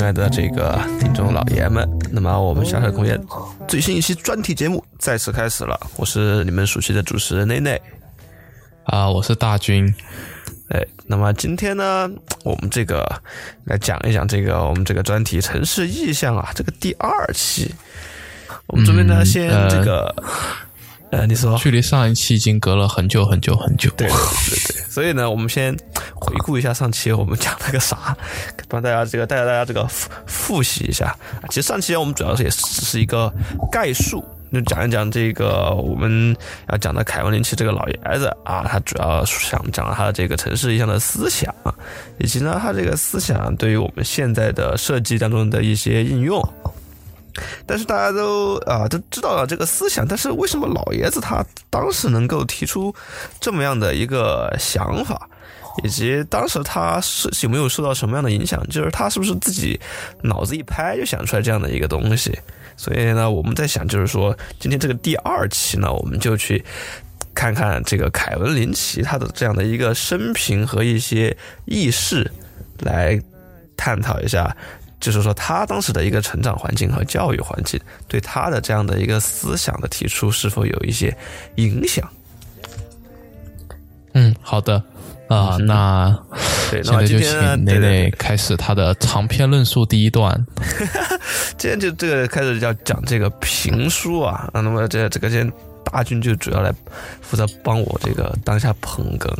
亲爱的这个听众老爷们，那么我们下海公园最新一期专题节目再次开始了，我是你们熟悉的主持人内内啊，我是大军。哎，那么今天呢，我们这个来讲一讲这个我们这个专题城市意象啊，这个第二期，我们这边呢先这个。呃，你说，距离上一期已经隔了很久很久很久。对对对，所以呢，我们先回顾一下上期我们讲了个啥，帮大家这个带着大家这个复复习一下。其实上期我们主要是也只是一个概述，就讲一讲这个我们要讲的凯文林奇这个老爷子啊，他主要想讲他的这个城市意象的思想，以及呢他这个思想对于我们现在的设计当中的一些应用。但是大家都啊都知道了这个思想，但是为什么老爷子他当时能够提出这么样的一个想法，以及当时他是有没有受到什么样的影响？就是他是不是自己脑子一拍就想出来这样的一个东西？所以呢，我们在想，就是说今天这个第二期呢，我们就去看看这个凯文林奇他的这样的一个生平和一些轶事，来探讨一下。就是说，他当时的一个成长环境和教育环境，对他的这样的一个思想的提出，是否有一些影响？嗯，好的啊，那现在就请蕾蕾开始他的长篇论述第一段。今天就这个开始要讲这个评书啊，那么这这个今天大军就主要来负责帮我这个当下捧哏。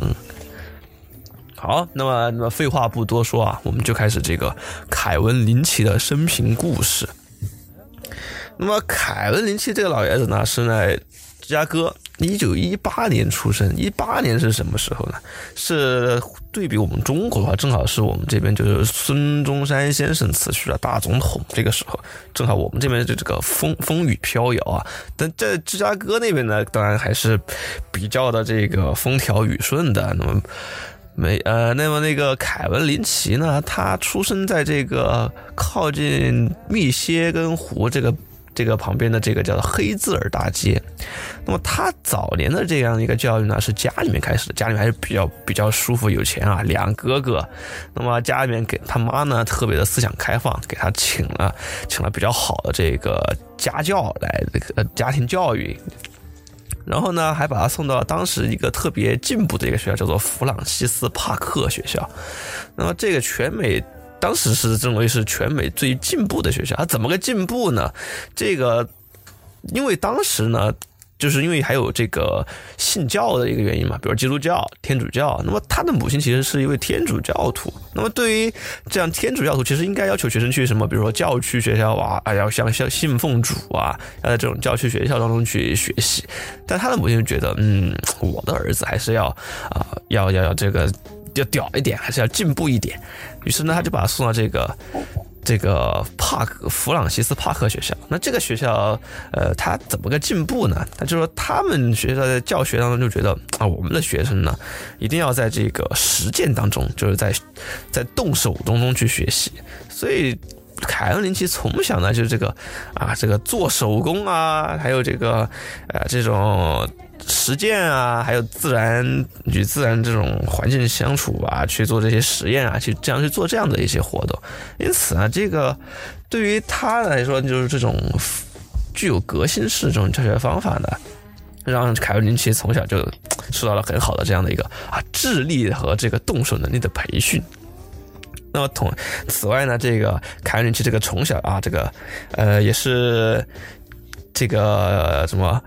好，那么那么废话不多说啊，我们就开始这个凯文林奇的生平故事。那么凯文林奇这个老爷子呢，是在芝加哥，一九一八年出生。一八年是什么时候呢？是对比我们中国的话，正好是我们这边就是孙中山先生辞去了大总统这个时候，正好我们这边就这个风风雨飘摇啊。但在芝加哥那边呢，当然还是比较的这个风调雨顺的。那么。没呃，那么那个凯文林奇呢？他出生在这个靠近密歇根湖这个这个旁边的这个叫做黑兹尔大街。那么他早年的这样一个教育呢，是家里面开始的，家里面还是比较比较舒服有钱啊，两哥哥。那么家里面给他妈呢特别的思想开放，给他请了请了比较好的这个家教来这个家庭教育。然后呢，还把他送到当时一个特别进步的一个学校，叫做弗朗西斯帕克学校。那么这个全美当时是认为是全美最进步的学校。它怎么个进步呢？这个因为当时呢。就是因为还有这个信教的一个原因嘛，比如基督教、天主教。那么他的母亲其实是一位天主教徒。那么对于这样天主教徒，其实应该要求学生去什么，比如说教区学校啊，啊要像像信奉主啊，要在这种教区学校当中去学习。但他的母亲就觉得，嗯，我的儿子还是要啊，要要要这个要屌一点，还是要进步一点。于是呢，他就把他送到这个。这个帕克弗朗西斯帕克学校，那这个学校，呃，他怎么个进步呢？他就说他们学校在教学当中就觉得啊，我们的学生呢，一定要在这个实践当中，就是在在动手当中去学习。所以凯恩林奇从小呢，就是这个啊，这个做手工啊，还有这个呃这种。实践啊，还有自然与自然这种环境相处啊，去做这些实验啊，去这样去做这样的一些活动。因此呢，这个对于他来说，就是这种具有革新式这种教学方法呢，让凯文林奇从小就受到了很好的这样的一个啊智力和这个动手能力的培训。那么同此外呢，这个凯文林奇这个从小啊，这个呃也是这个什么。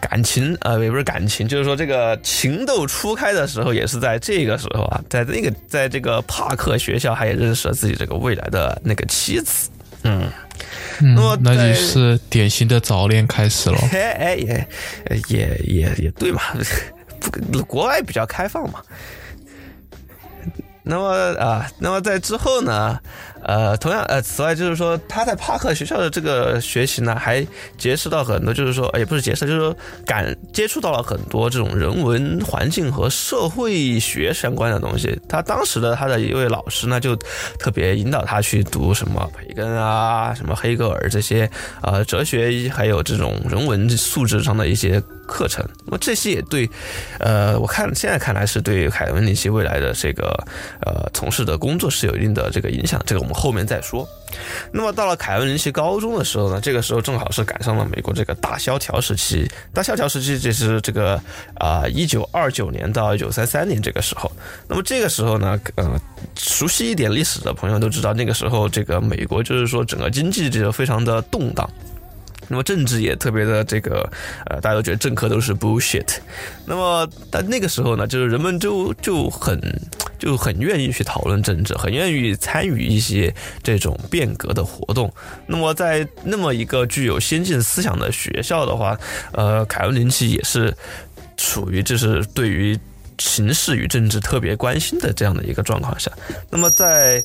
感情呃也不是感情，就是说这个情窦初开的时候，也是在这个时候啊，在那个在这个帕克学校，他也认识了自己这个未来的那个妻子。嗯，那么那就是典型的早恋开始了。哎也也也也对嘛，不国外比较开放嘛。那么啊，那么在之后呢？呃，同样呃，此外就是说，他在帕克学校的这个学习呢，还结识到很多，就是说，也不是结识，就是说，感接触到了很多这种人文环境和社会学相关的东西。他当时的他的一位老师呢，就特别引导他去读什么培根啊，什么黑格尔这些呃哲学，还有这种人文素质上的一些课程。那么这些也对，呃，我看现在看来是对凯文林奇未来的这个呃从事的工作是有一定的这个影响。这个我们后面再说。那么到了凯文林奇高中的时候呢，这个时候正好是赶上了美国这个大萧条时期。大萧条时期就是这个啊，一九二九年到一九三三年这个时候。那么这个时候呢，呃，熟悉一点历史的朋友都知道，那个时候这个美国就是说整个经济就非常的动荡。那么政治也特别的这个，呃，大家都觉得政客都是 bullshit。那么但那个时候呢，就是人们就就很就很愿意去讨论政治，很愿意参与一些这种变革的活动。那么在那么一个具有先进思想的学校的话，呃，凯文林奇也是处于就是对于形势与政治特别关心的这样的一个状况下。那么在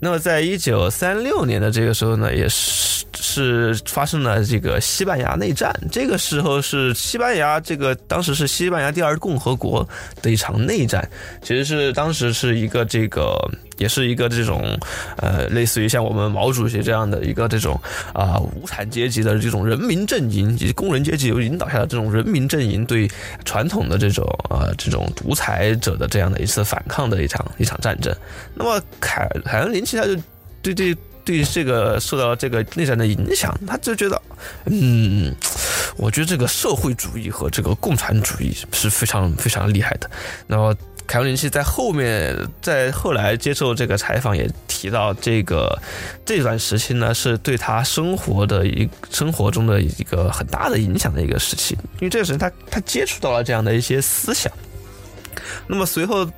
那么，在一九三六年的这个时候呢，也是是发生了这个西班牙内战。这个时候是西班牙这个当时是西班牙第二共和国的一场内战，其实是当时是一个这个。也是一个这种，呃，类似于像我们毛主席这样的一个这种啊无产阶级的这种人民阵营，以及工人阶级由引导下的这种人民阵营对传统的这种呃这种独裁者的这样的一次反抗的一场一场战争。那么凯凯恩林奇他就对对对这个受到这个内战的影响，他就觉得，嗯，我觉得这个社会主义和这个共产主义是非常非常厉害的。那么。凯文林奇在后面，在后来接受这个采访也提到，这个这段时期呢，是对他生活的一生活中的一个很大的影响的一个时期，因为这个时候他他接触到了这样的一些思想。那么随后，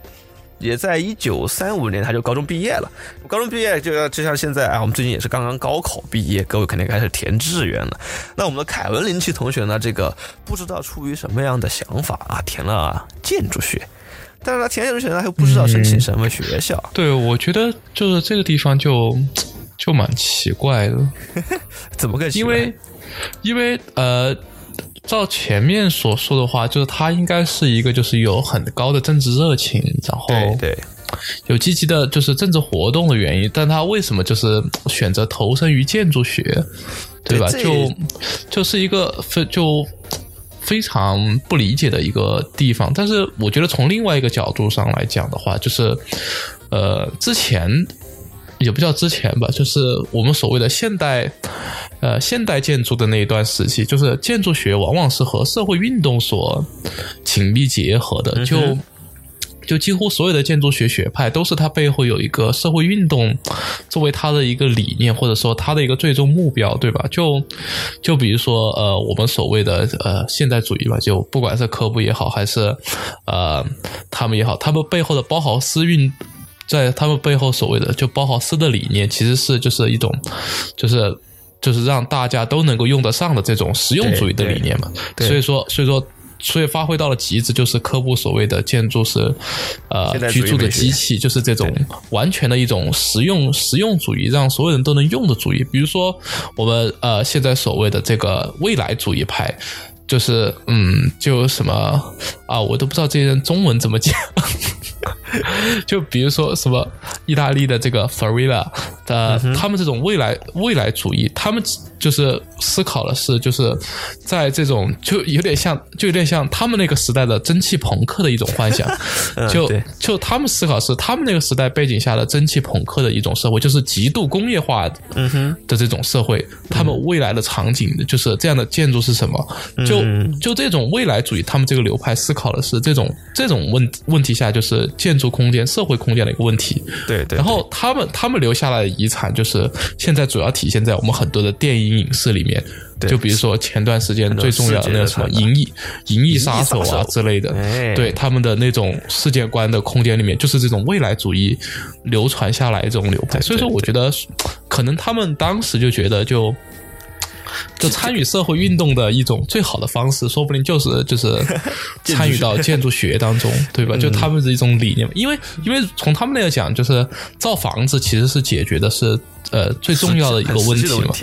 也在一九三五年他就高中毕业了。高中毕业就要就像现在啊，我们最近也是刚刚高考毕业，各位肯定开始填志愿了。那我们的凯文林奇同学呢，这个不知道出于什么样的想法啊，填了建筑学。但是他填建筑学，他又不知道申请什么学校。对，我觉得就是这个地方就就蛮奇怪的。怎么个奇？因为因为呃，照前面所说的话，就是他应该是一个就是有很高的政治热情，然后对有积极的就是政治活动的原因。但他为什么就是选择投身于建筑学，对吧？就就是一个非就。非常不理解的一个地方，但是我觉得从另外一个角度上来讲的话，就是，呃，之前也不叫之前吧，就是我们所谓的现代，呃，现代建筑的那一段时期，就是建筑学往往是和社会运动所紧密结合的，就。就几乎所有的建筑学学派都是它背后有一个社会运动作为它的一个理念，或者说它的一个最终目标，对吧？就就比如说呃，我们所谓的呃现代主义吧，就不管是科布也好，还是呃他们也好，他们背后的包豪斯运，在他们背后所谓的就包豪斯的理念，其实是就是一种就是就是让大家都能够用得上的这种实用主义的理念嘛。所以说，所以说。所以发挥到了极致，就是科布所谓的建筑是，呃，居住的机器，就是这种完全的一种实用实用主义，让所有人都能用的主义。比如说，我们呃现在所谓的这个未来主义派，就是嗯，就什么啊，我都不知道这些人中文怎么讲。就比如说什么意大利的这个 f a r i l a 的，他们这种未来未来主义，他们就是思考的是，就是在这种就有点像，就有点像他们那个时代的蒸汽朋克的一种幻想。就就他们思考是他们那个时代背景下的蒸汽朋克的一种社会，就是极度工业化的这种社会。他们未来的场景就是这样的建筑是什么？就就这种未来主义，他们这个流派思考的是这种这种问问题下，就是建筑空间、社会空间的一个问题。对对。然后他们他们留下来的遗产，就是现在主要体现在我们很多的电影影视里面。就比如说前段时间最重要的那个什么《银翼》《银翼杀手》啊之类的，对他们的那种世界观的空间里面，就是这种未来主义流传下来这种流派。所以说，我觉得可能他们当时就觉得就。就参与社会运动的一种最好的方式，说不定就是就是 参与到建筑学当中，对吧？就他们的一种理念，因为因为从他们那个讲，就是造房子其实是解决的是呃最重要的一个问题嘛，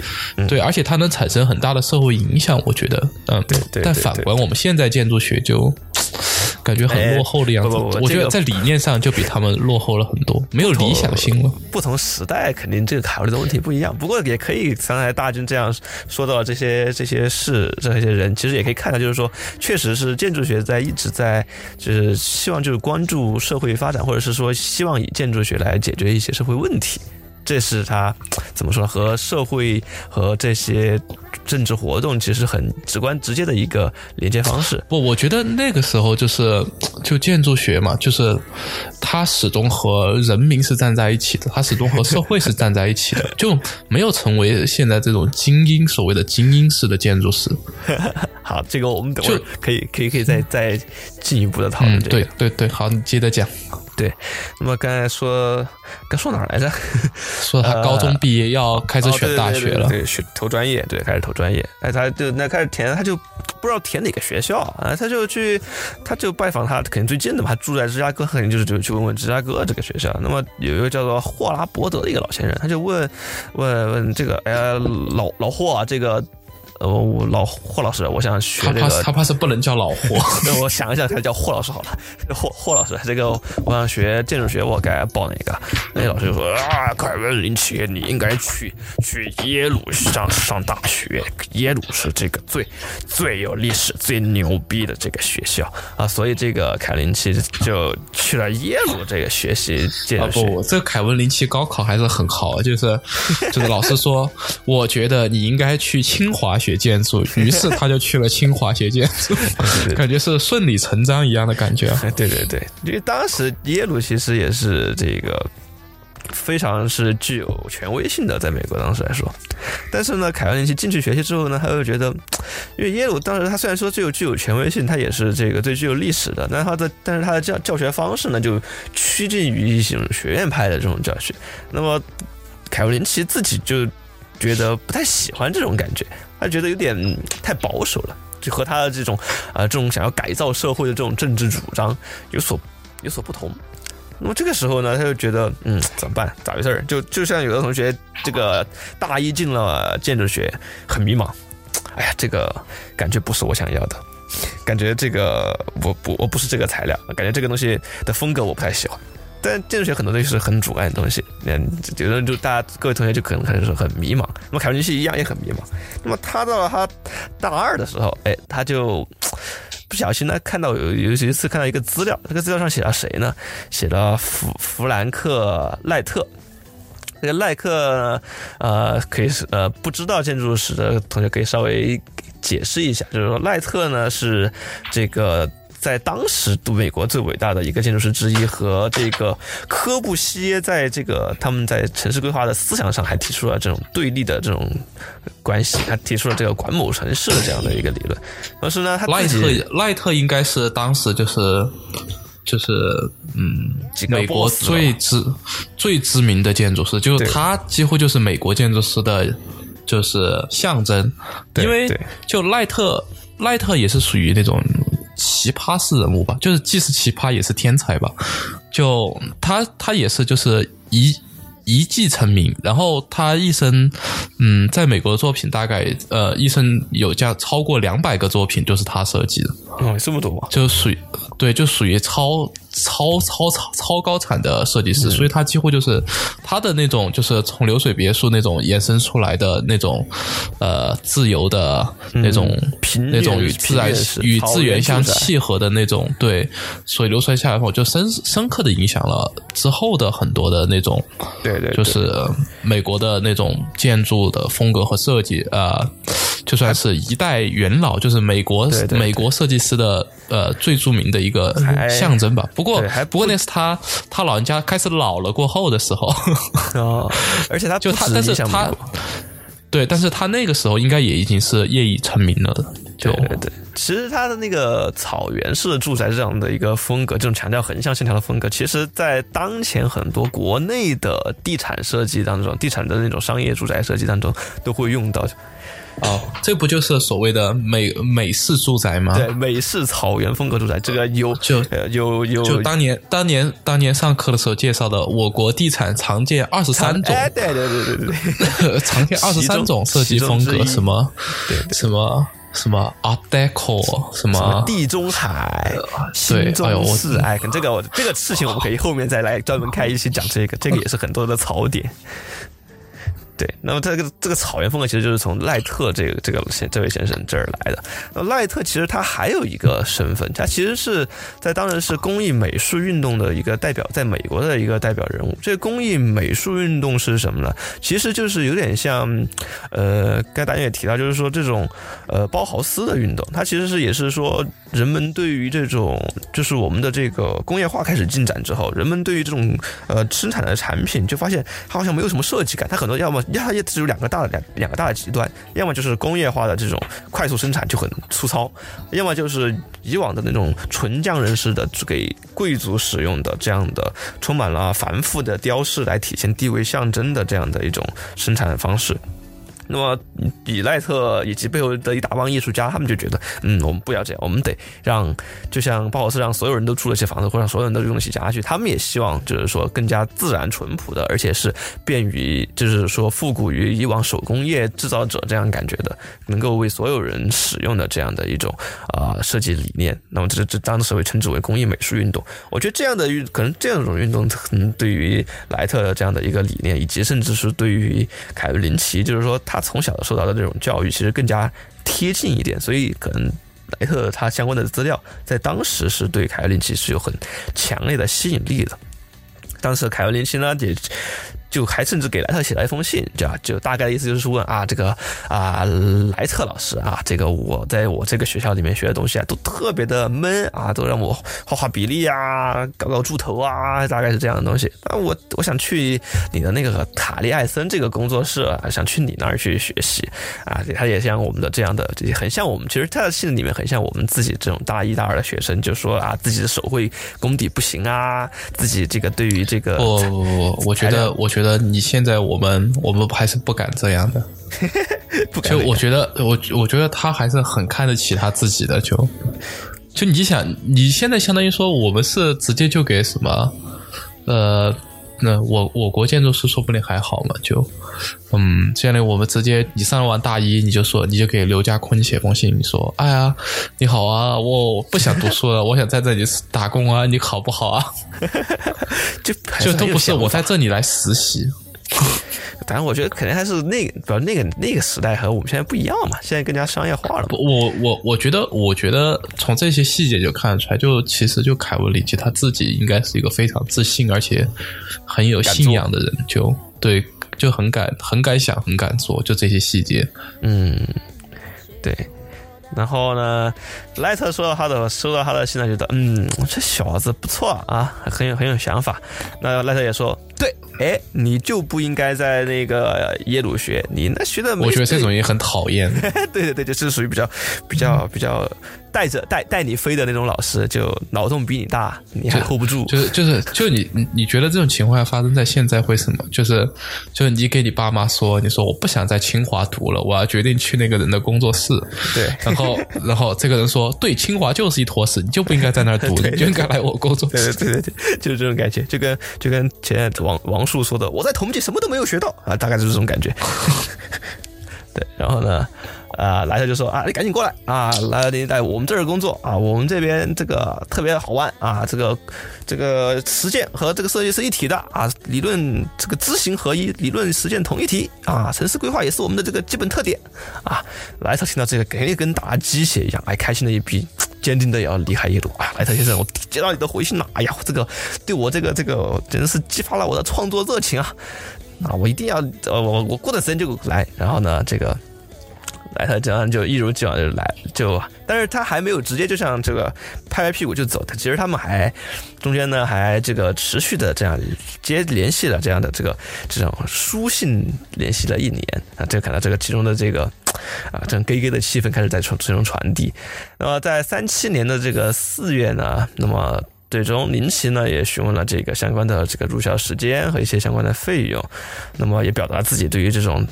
对，而且它能产生很大的社会影响，我觉得，嗯，对。但反观我们现在建筑学就。感觉很落后的样子。不不不我觉得在理念上就比他们落后了很多，没有理想性了。不同时代肯定这个考虑的问题不一样，不过也可以刚才大军这样说到这些这些事这些人，其实也可以看到，就是说，确实是建筑学在一直在就是希望就是关注社会发展，或者是说希望以建筑学来解决一些社会问题。这是他怎么说呢？和社会和这些政治活动其实很直观直接的一个连接方式。不，我觉得那个时候就是 就建筑学嘛，就是他始终和人民是站在一起的，他始终和社会是站在一起的，就没有成为现在这种精英所谓的精英式的建筑师。好，这个我们等会儿可以可以可以再再进一步的讨论、嗯，这个。对对对，好，你接着讲。对，那么刚才说刚说哪儿来着？说他高中毕业要开始选大学了，哦对对对对选投专业，对，开始投专业。哎，他就那开始填，他就不知道填哪个学校啊，他就去，他就拜访他肯定最近的嘛，他住在芝加哥，肯定就是就去问问芝加哥这个学校。那么有一个叫做霍拉伯德的一个老先生，他就问问问这个，哎呀，老老霍啊，这个。呃，我老霍老师，我想学他怕这个，他怕是不能叫老霍，那我想一想，还是叫霍老师好了。霍霍老师，这个我想学建筑学，我该报哪个？那老师就说啊，凯文林奇，你应该去去耶鲁上上大学，耶鲁是这个最最有历史、最牛逼的这个学校啊，所以这个凯文林奇就去了耶鲁这个学习建啊筑学。不，这个凯文林奇高考还是很好，就是就是老师说，我觉得你应该去清华学建筑，于是他就去了清华学建筑，感觉是顺理成章一样的感觉。啊 对对对，因为当时耶鲁其实也是这个非常是具有权威性的，在美国当时来说。但是呢，凯文林奇进去学习之后呢，他又觉得，因为耶鲁当时他虽然说具有具有权威性，他也是这个最具有历史的，但是他的但是他的教教学方式呢，就趋近于一种学院派的这种教学。那么凯文林奇自己就觉得不太喜欢这种感觉，他觉得有点太保守了。就和他的这种啊、这种想要改造社会的这种政治主张有所有所不同。那么这个时候呢，他就觉得，嗯，怎么办？咋回事儿？就就像有的同学，这个大一进了建筑学，很迷茫。哎呀，这个感觉不是我想要的，感觉这个我不我不是这个材料，感觉这个东西的风格我不太喜欢。但建筑学很多东西是很主观的东西，嗯，有的就大家各位同学就可能可能是很迷茫。那么凯文林奇一样也很迷茫。那么他到了他大二的时候，哎，他就不小心呢看到有有一次看到一个资料，这个资料上写了谁呢？写了弗弗兰克赖特。这个赖克，呃，可以是呃不知道建筑史的同学可以稍微解释一下，就是说赖特呢是这个在当时读美国最伟大的一个建筑师之一，和这个科布西耶在这个他们在城市规划的思想上还提出了这种对立的这种关系，他提出了这个管某城市的这样的一个理论。同时呢，他赖特赖特应该是当时就是就是嗯美国最知最知名的建筑师，就是他几乎就是美国建筑师的，就是象征。因为就赖特赖特也是属于那种奇葩式人物吧，就是既是奇葩也是天才吧。就他他也是就是一。一技成名，然后他一生，嗯，在美国的作品大概呃，一生有这样超过两百个作品就是他设计的，哦这么多吗？就属于对，就属于超超超超超高产的设计师，所以他几乎就是他的那种，就是从流水别墅那种延伸出来的那种呃自由的那种、平那种与自然与草资源相契合的那种对，所以流传下来后就深深刻的影响了之后的很多的那种对对，对。就是美国的那种建筑的风格和设计，呃，就算是一代元老，就是美国美国设计师的呃最著名的一个象征吧。不过还不不过那是他他老人家开始老了过后的时候，哦，而且他就他，但是他对，但是他那个时候应该也已经是业已成名了的。就对对对，其实他的那个草原式的住宅这样的一个风格，这种强调横向线条的风格，其实在当前很多国内的地产设计当中，地产的那种商业住宅设计当中都会用到。哦，这不就是所谓的美美式住宅吗？对，美式草原风格住宅，这个有就呃有有就当年当年当年上课的时候介绍的，我国地产常见二十三种哎，对对对对对，常见二十三种设计风格，什么对什么什么 Art Deco，什么地中海、新中式，哎，跟这个这个事情，我们可以后面再来专门开一期讲这个，这个也是很多的槽点。对，那么这个这个草原风格其实就是从赖特这个这个先这位先生这儿来的。那赖特其实他还有一个身份，他其实是在当然是工艺美术运动的一个代表，在美国的一个代表人物。这个工艺美术运动是什么呢？其实就是有点像，呃，刚才大家也提到，就是说这种呃包豪斯的运动，它其实是也是说人们对于这种就是我们的这个工业化开始进展之后，人们对于这种呃生产的产品就发现它好像没有什么设计感，它很多要么。它也只有两个大的两两个大的极端，要么就是工业化的这种快速生产就很粗糙，要么就是以往的那种纯匠人式的给贵族使用的这样的充满了繁复的雕饰来体现地位象征的这样的一种生产方式。那么，比赖特以及背后的一大帮艺术家，他们就觉得，嗯，我们不要这样，我们得让，就像包豪斯让所有人都住了些房子，或者让所有人都用得起家具，他们也希望就是说更加自然淳朴的，而且是便于，就是说复古于以往手工业制造者这样感觉的，能够为所有人使用的这样的一种啊设计理念。那么这这当时会称之为工艺美术运动。我觉得这样的运，可能这样一种运动，可能对于莱特的这样的一个理念，以及甚至是对于凯文林奇，就是说他。他从小受到的这种教育其实更加贴近一点，所以可能莱特他相关的资料在当时是对凯文林奇是有很强烈的吸引力的。当时凯文林奇呢也。就还甚至给莱特写了一封信，就就大概的意思就是问啊，这个啊莱特老师啊，这个我在我这个学校里面学的东西啊，都特别的闷啊，都让我画画比例啊，搞搞柱头啊，大概是这样的东西。啊，我我想去你的那个塔利艾森这个工作室，啊想去你那儿去学习啊。他也像我们的这样的，很像我们，其实他的信里面很像我们自己这种大一大二的学生，就说啊，自己的手绘功底不行啊，自己这个对于这个，不，我觉得我。觉得你现在我们我们还是不敢这样的，就我觉得我我觉得他还是很看得起他自己的，就就你想你现在相当于说我们是直接就给什么呃。那我我国建筑师说不定还好嘛，就，嗯，相当于我们直接你上完大一，你就说你就给刘家坤写封信，你说，哎呀，你好啊，我不想读书了，我想在这里打工啊，你好不好啊？就就都不是我在这里来实习。反正我觉得肯定还是那个，那个那个时代和我们现在不一样嘛，现在更加商业化了。我我我觉得，我觉得从这些细节就看得出来，就其实就凯文里奇他自己应该是一个非常自信而且很有信仰的人，就对，就很敢很敢想很敢做，就这些细节。嗯，对。然后呢，莱特说到他的收到他的信呢，觉得嗯，这小子不错啊，很有很有想法。那莱特也说，对，哎，你就不应该在那个耶鲁学，你那学的，我觉得这种也很讨厌。对对对，就是属于比较比较比较。带着带带你飞的那种老师，就脑洞比你大，你还 hold 不住。就是就是就你你你觉得这种情况发生在现在会什么？就是就是你给你爸妈说，你说我不想在清华读了，我要决定去那个人的工作室。对，然后然后这个人说，对，清华就是一坨屎，你就不应该在那儿读，你就应该来我工作室。对对对对，就是这种感觉，就跟就跟前王王树说的，我在同济什么都没有学到啊，大概就是这种感觉。对，然后呢？啊，莱特就说啊，你赶紧过来啊，来你在我们这儿工作啊，我们这边这个特别好玩啊，这个这个实践和这个设计是一体的啊，理论这个知行合一，理论实践同一体啊，城市规划也是我们的这个基本特点啊。莱特听到这个，肯定跟打鸡血一样，哎，开心的一逼，坚定的要离开耶鲁。啊，莱特先生，我接到你的回信了，哎呀，这个对我这个这个真是激发了我的创作热情啊啊，我一定要呃我我过段时间就来，然后呢这个。来，他这样就一如既往就来，就，但是他还没有直接就像这个拍拍屁股就走，他其实他们还中间呢还这个持续的这样接联系了这样的这个这种书信联系了一年啊，这看到这个其中的这个啊这种 gay gay 的气氛开始在传这种传递。那么在三七年的这个四月呢，那么最终林奇呢也询问了这个相关的这个入校时间和一些相关的费用，那么也表达自己对于这种。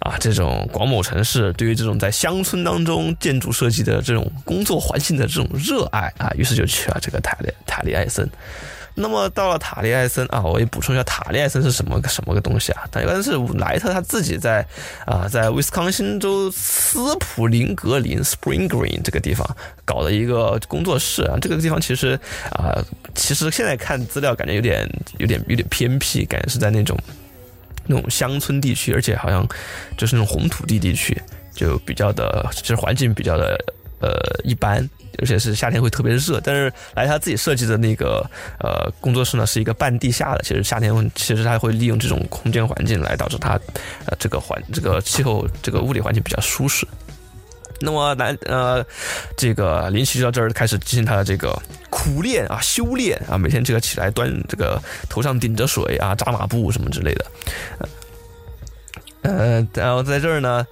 啊，这种广某城市对于这种在乡村当中建筑设计的这种工作环境的这种热爱啊，于是就去了这个塔利塔利埃森。那么到了塔利艾森啊，我也补充一下，塔利艾森是什么个什么个东西啊？塔利艾森是莱特他自己在啊，在威斯康星州斯普林格林 （Spring Green） 这个地方搞的一个工作室啊。这个地方其实啊，其实现在看资料感觉有点有点有点偏僻，感觉是在那种那种乡村地区，而且好像就是那种红土地地区，就比较的，其实环境比较的呃一般。而且是夏天会特别热，但是来他自己设计的那个呃工作室呢，是一个半地下的。其实夏天其实他会利用这种空间环境来导致他呃这个环这个气候这个物理环境比较舒适。那么来呃这个林奇就到这儿开始进行他的这个苦练啊修炼啊，每天这个起来端这个头上顶着水啊扎马步什么之类的。呃，然后在这儿呢，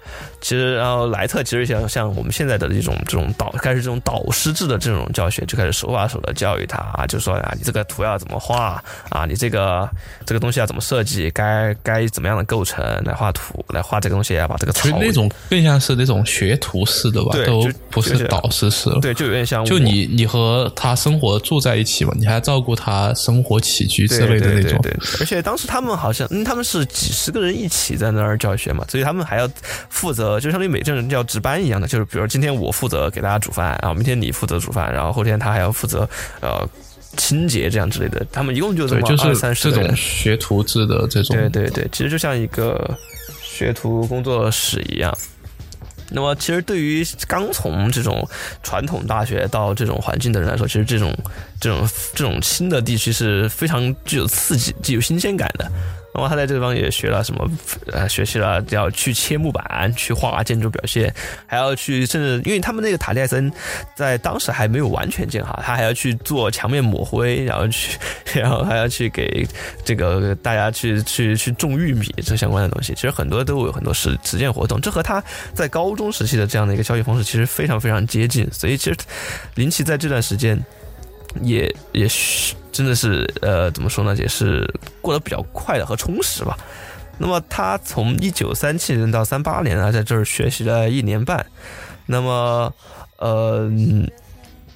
其实然后莱特其实像像我们现在的这种这种导开始这种导师制的这种教学，就开始手把手的教育他啊，就说啊，你这个图要怎么画啊，你这个这个东西要怎么设计，该该怎么样的构成来画图，来画这个东西，要把这个其实那种更像是那种学徒式的吧，都不是导师式对，就有点像就你你和他生活住在一起嘛，你还照顾他生活起居之类的那种，对，而且当时他们好像嗯，他们是几十个人一起在那儿。教学嘛，所以他们还要负责，就相当于每个人要值班一样的，就是比如今天我负责给大家煮饭，然后明天你负责煮饭，然后后天他还要负责呃清洁这样之类的。他们一共就这么二三十这种学徒制的这种，对对对，其实就像一个学徒工作室一样。那么，其实对于刚从这种传统大学到这种环境的人来说，其实这种这种这种新的地区是非常具有刺激、具有新鲜感的。然后他在这地方也学了什么？呃，学习了要去切木板，去画建筑表现，还要去甚至因为他们那个塔利埃森在当时还没有完全建好，他还要去做墙面抹灰，然后去，然后还要去给这个大家去去去种玉米这相关的东西。其实很多都有很多实实践活动，这和他在高中时期的这样的一个教育方式其实非常非常接近。所以其实林奇在这段时间也也是。真的是，呃，怎么说呢？也是过得比较快乐和充实吧。那么他从一九三七年到三八年呢，在这儿学习了一年半。那么，呃，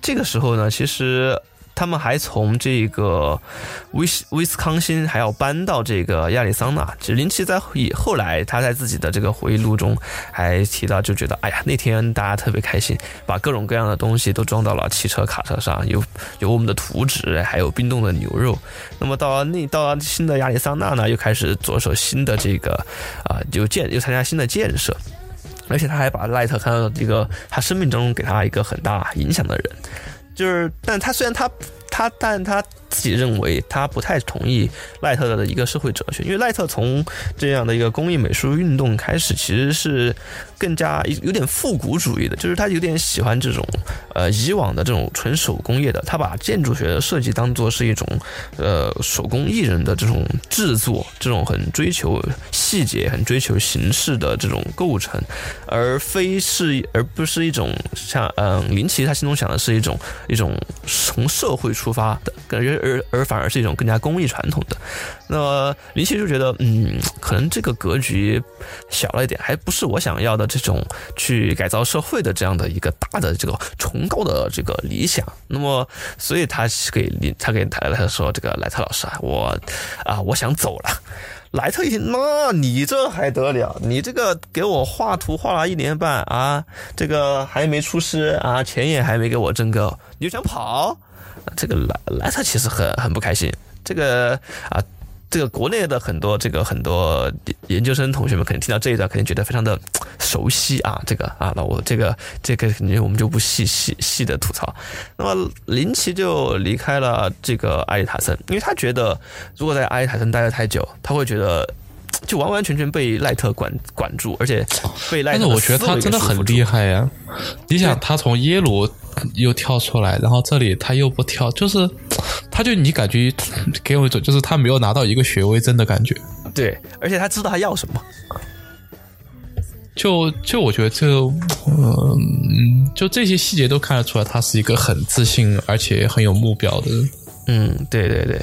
这个时候呢，其实。他们还从这个威斯威斯康星还要搬到这个亚利桑那。其实林奇在以后来他在自己的这个回忆录中还提到，就觉得哎呀，那天大家特别开心，把各种各样的东西都装到了汽车卡车上，有有我们的图纸，还有冰冻的牛肉。那么到了那到了新的亚利桑那呢，又开始着手新的这个啊，又建又参加新的建设，而且他还把赖特看到一个他生命中给他一个很大影响的人。就是，但他虽然他他，但他自己认为他不太同意赖特的一个社会哲学，因为赖特从这样的一个工艺美术运动开始，其实是。更加有点复古主义的，就是他有点喜欢这种呃以往的这种纯手工业的，他把建筑学的设计当做是一种呃手工艺人的这种制作，这种很追求细节、很追求形式的这种构成，而非是而不是一种像嗯林奇他心中想的是一种一种从社会出发的，感觉而而反而是一种更加工艺传统的。那么林奇就觉得嗯，可能这个格局小了一点，还不是我想要的。这种去改造社会的这样的一个大的这个崇高的这个理想，那么所以他给林他给莱特说：“这个莱特老师啊，我啊我想走了。”莱特一听，那你这还得了？你这个给我画图画了一年半啊，这个还没出师啊，钱也还没给我挣够，你就想跑？这个莱莱特其实很很不开心，这个啊。这个国内的很多这个很多研究生同学们肯定听到这一段，肯定觉得非常的熟悉啊，这个啊，那我这个这个肯定我们就不细细细的吐槽。那么林奇就离开了这个阿里塔森，因为他觉得如果在阿里塔森待的太久，他会觉得就完完全全被赖特管管住，而且被赖特。但是我觉得他真的很厉害呀！你想，他从耶鲁又跳出来，然后这里他又不跳，就是。他就你感觉给我一种就是他没有拿到一个学位证的感觉，对，而且他知道他要什么，就就我觉得这嗯，就这些细节都看得出来，他是一个很自信而且很有目标的人。嗯，对对对，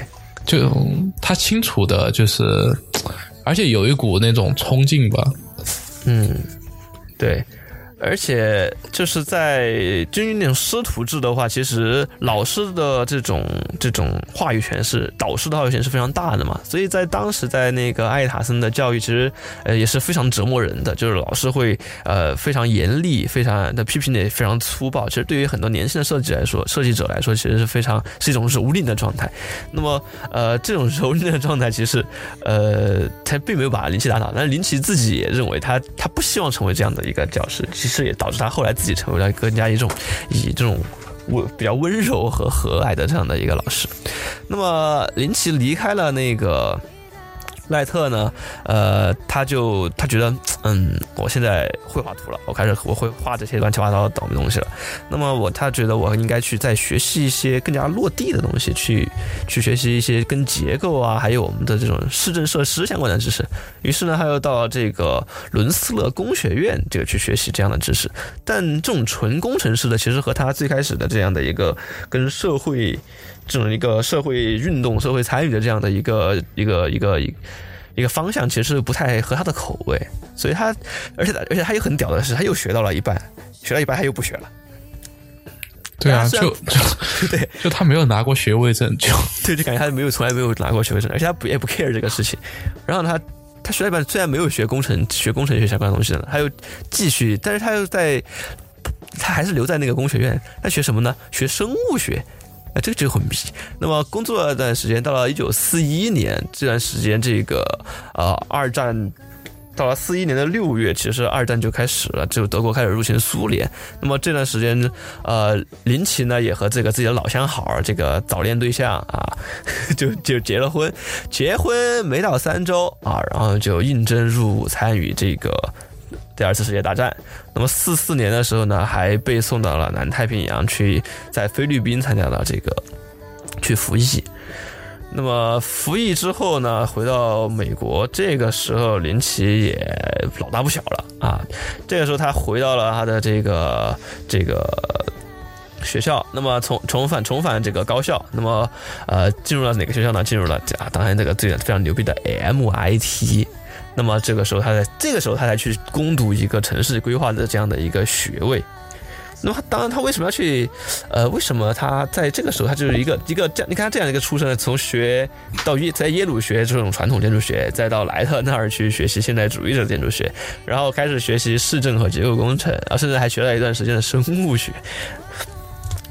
就他清楚的就是，而且有一股那种冲劲吧。嗯，对。而且就是在军营那种师徒制的话，其实老师的这种这种话语权是导师的话语权是非常大的嘛。所以在当时，在那个艾塔森的教育，其实呃也是非常折磨人的，就是老师会呃非常严厉，非常的批评的也非常粗暴。其实对于很多年轻的设计来说，设计者来说，其实是非常是一种蹂躏的状态。那么呃这种蹂躏的状态，其实呃他并没有把林奇打倒，但是林奇自己也认为他他不希望成为这样的一个教师。其实也导致他后来自己成为了更加一种以这种温比较温柔和和蔼的这样的一个老师。那么林奇离开了那个。赖特呢？呃，他就他觉得，嗯，我现在会画图了，我开始我会画这些乱七八糟的倒霉东西了。那么我他觉得我应该去再学习一些更加落地的东西，去去学习一些跟结构啊，还有我们的这种市政设施相关的知识。于是呢，他又到这个伦斯勒工学院，这个去学习这样的知识。但这种纯工程师的，其实和他最开始的这样的一个跟社会。这种一个社会运动、社会参与的这样的一个一个一个一个方向，其实不太合他的口味，所以他，而且而且他又很屌的是，他又学到了一半，学到一半他又不学了。对啊，就就 对，就他没有拿过学位证，就 对，就感觉他没有从来没有拿过学位证，而且他不也不 care 这个事情。然后他他学了一半，虽然没有学工程学工程学相关的东西了，他又继续，但是他又在，他还是留在那个工学院，他学什么呢？学生物学。这个就很迷。那么工作了一段时间，到了一九四一年这段时间，这个呃二战到了四一年的六月，其实二战就开始了，就德国开始入侵苏联。那么这段时间，呃，林奇呢也和这个自己的老相好，这个早恋对象啊，就就结了婚。结婚没到三周啊，然后就应征入伍参与这个。第二次世界大战，那么四四年的时候呢，还被送到了南太平洋去，在菲律宾参加了这个去服役。那么服役之后呢，回到美国，这个时候林奇也老大不小了啊。这个时候他回到了他的这个这个学校，那么重重返重返这个高校，那么呃进入了哪个学校呢？进入了啊，当然这个最非常牛逼的 MIT。那么这个时候，他在这个时候，他才去攻读一个城市规划的这样的一个学位。那么，当然，他为什么要去？呃，为什么他在这个时候，他就是一个一个这样？你看他这样一个出身，从学到耶，在耶鲁学这种传统建筑学，再到莱特那儿去学习现代主义的建筑学，然后开始学习市政和结构工程，啊，甚至还学了一段时间的生物学。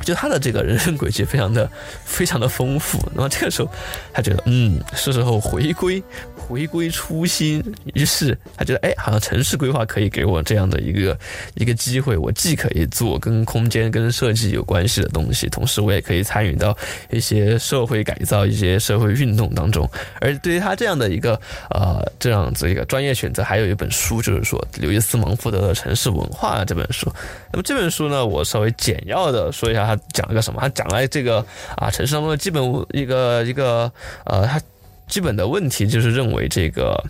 就他的这个人生轨迹非常的非常的丰富。那么这个时候，他觉得，嗯，是时候回归。回归初心，于是他觉得，哎，好像城市规划可以给我这样的一个一个机会，我既可以做跟空间、跟设计有关系的东西，同时我也可以参与到一些社会改造、一些社会运动当中。而对于他这样的一个呃这样子一个专业选择，还有一本书，就是说刘易斯·芒福德的《城市文化》这本书。那么这本书呢，我稍微简要的说一下它，讲了个什么？他讲了这个啊城市当中的基本一个一个呃他。基本的问题就是认为这个。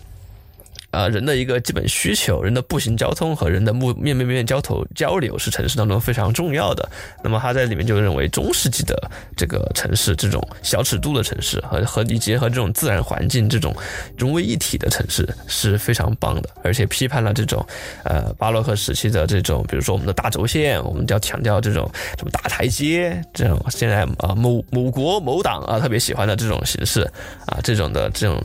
啊，人的一个基本需求，人的步行交通和人的目面面面交头交流是城市当中非常重要的。那么他在里面就认为中世纪的这个城市，这种小尺度的城市和和以及和这种自然环境这种融为一体的城市是非常棒的，而且批判了这种呃巴洛克时期的这种，比如说我们的大轴线，我们就要强调这种什么大台阶，这种现在啊某某国某党啊特别喜欢的这种形式啊这种的这种。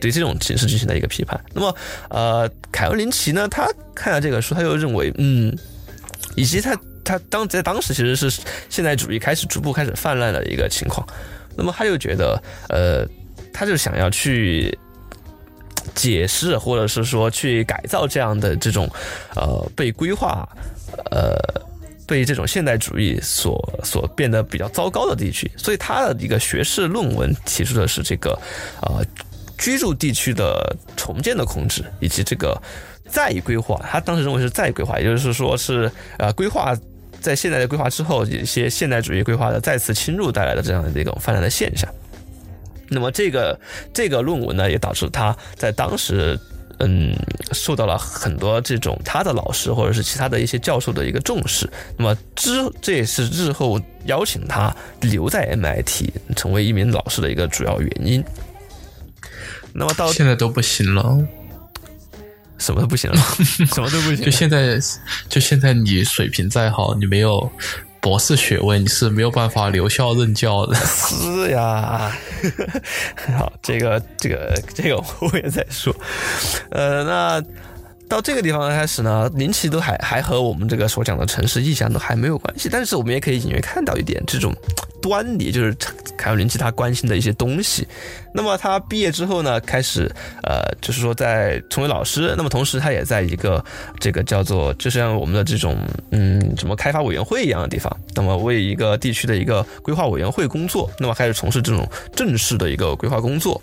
对这种形式进行的一个批判。那么，呃，凯文林奇呢，他看了这个书，他就认为，嗯，以及他他当在当时其实是现代主义开始逐步开始泛滥的一个情况。那么他又觉得，呃，他就想要去解释，或者是说去改造这样的这种呃被规划呃被这种现代主义所所变得比较糟糕的地区。所以他的一个学士论文提出的是这个呃。居住地区的重建的控制，以及这个再规划，他当时认为是再规划，也就是说是呃规划在现代的规划之后，一些现代主义规划的再次侵入带来的这样的一种发展的现象。那么这个这个论文呢，也导致他在当时嗯受到了很多这种他的老师或者是其他的一些教授的一个重视。那么之这也是日后邀请他留在 MIT 成为一名老师的一个主要原因。那么到现在都不行了，什么都不行了，什么都不行。就现在，就现在，你水平再好，你没有博士学位，你是没有办法留校任教的。是呀，好，这个，这个，这个我也在说。呃，那。到这个地方开始呢，林奇都还还和我们这个所讲的城市意象都还没有关系，但是我们也可以隐约看到一点这种端倪，就是凯文林奇他关心的一些东西。那么他毕业之后呢，开始呃，就是说在成为老师，那么同时他也在一个这个叫做就像我们的这种嗯什么开发委员会一样的地方，那么为一个地区的一个规划委员会工作，那么开始从事这种正式的一个规划工作。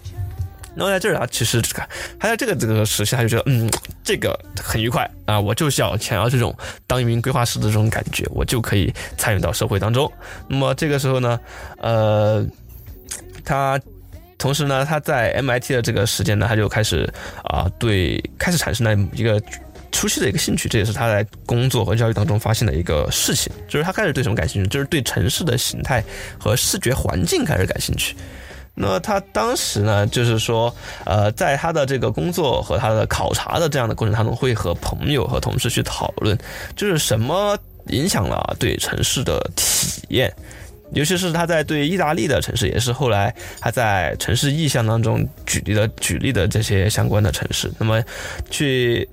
那么在这儿啊，其实这个他在这个这个时期，他就觉得嗯，这个很愉快啊，我就是要想要这种当一名规划师的这种感觉，我就可以参与到社会当中。那么这个时候呢，呃，他同时呢，他在 MIT 的这个时间呢，他就开始啊，对开始产生了一个初期的一个兴趣，这也是他在工作和教育当中发现的一个事情，就是他开始对什么感兴趣，就是对城市的形态和视觉环境开始感兴趣。那他当时呢，就是说，呃，在他的这个工作和他的考察的这样的过程当中，会和朋友和同事去讨论，就是什么影响了对城市的体验，尤其是他在对意大利的城市，也是后来他在城市意象当中举例的举例的这些相关的城市，那么去。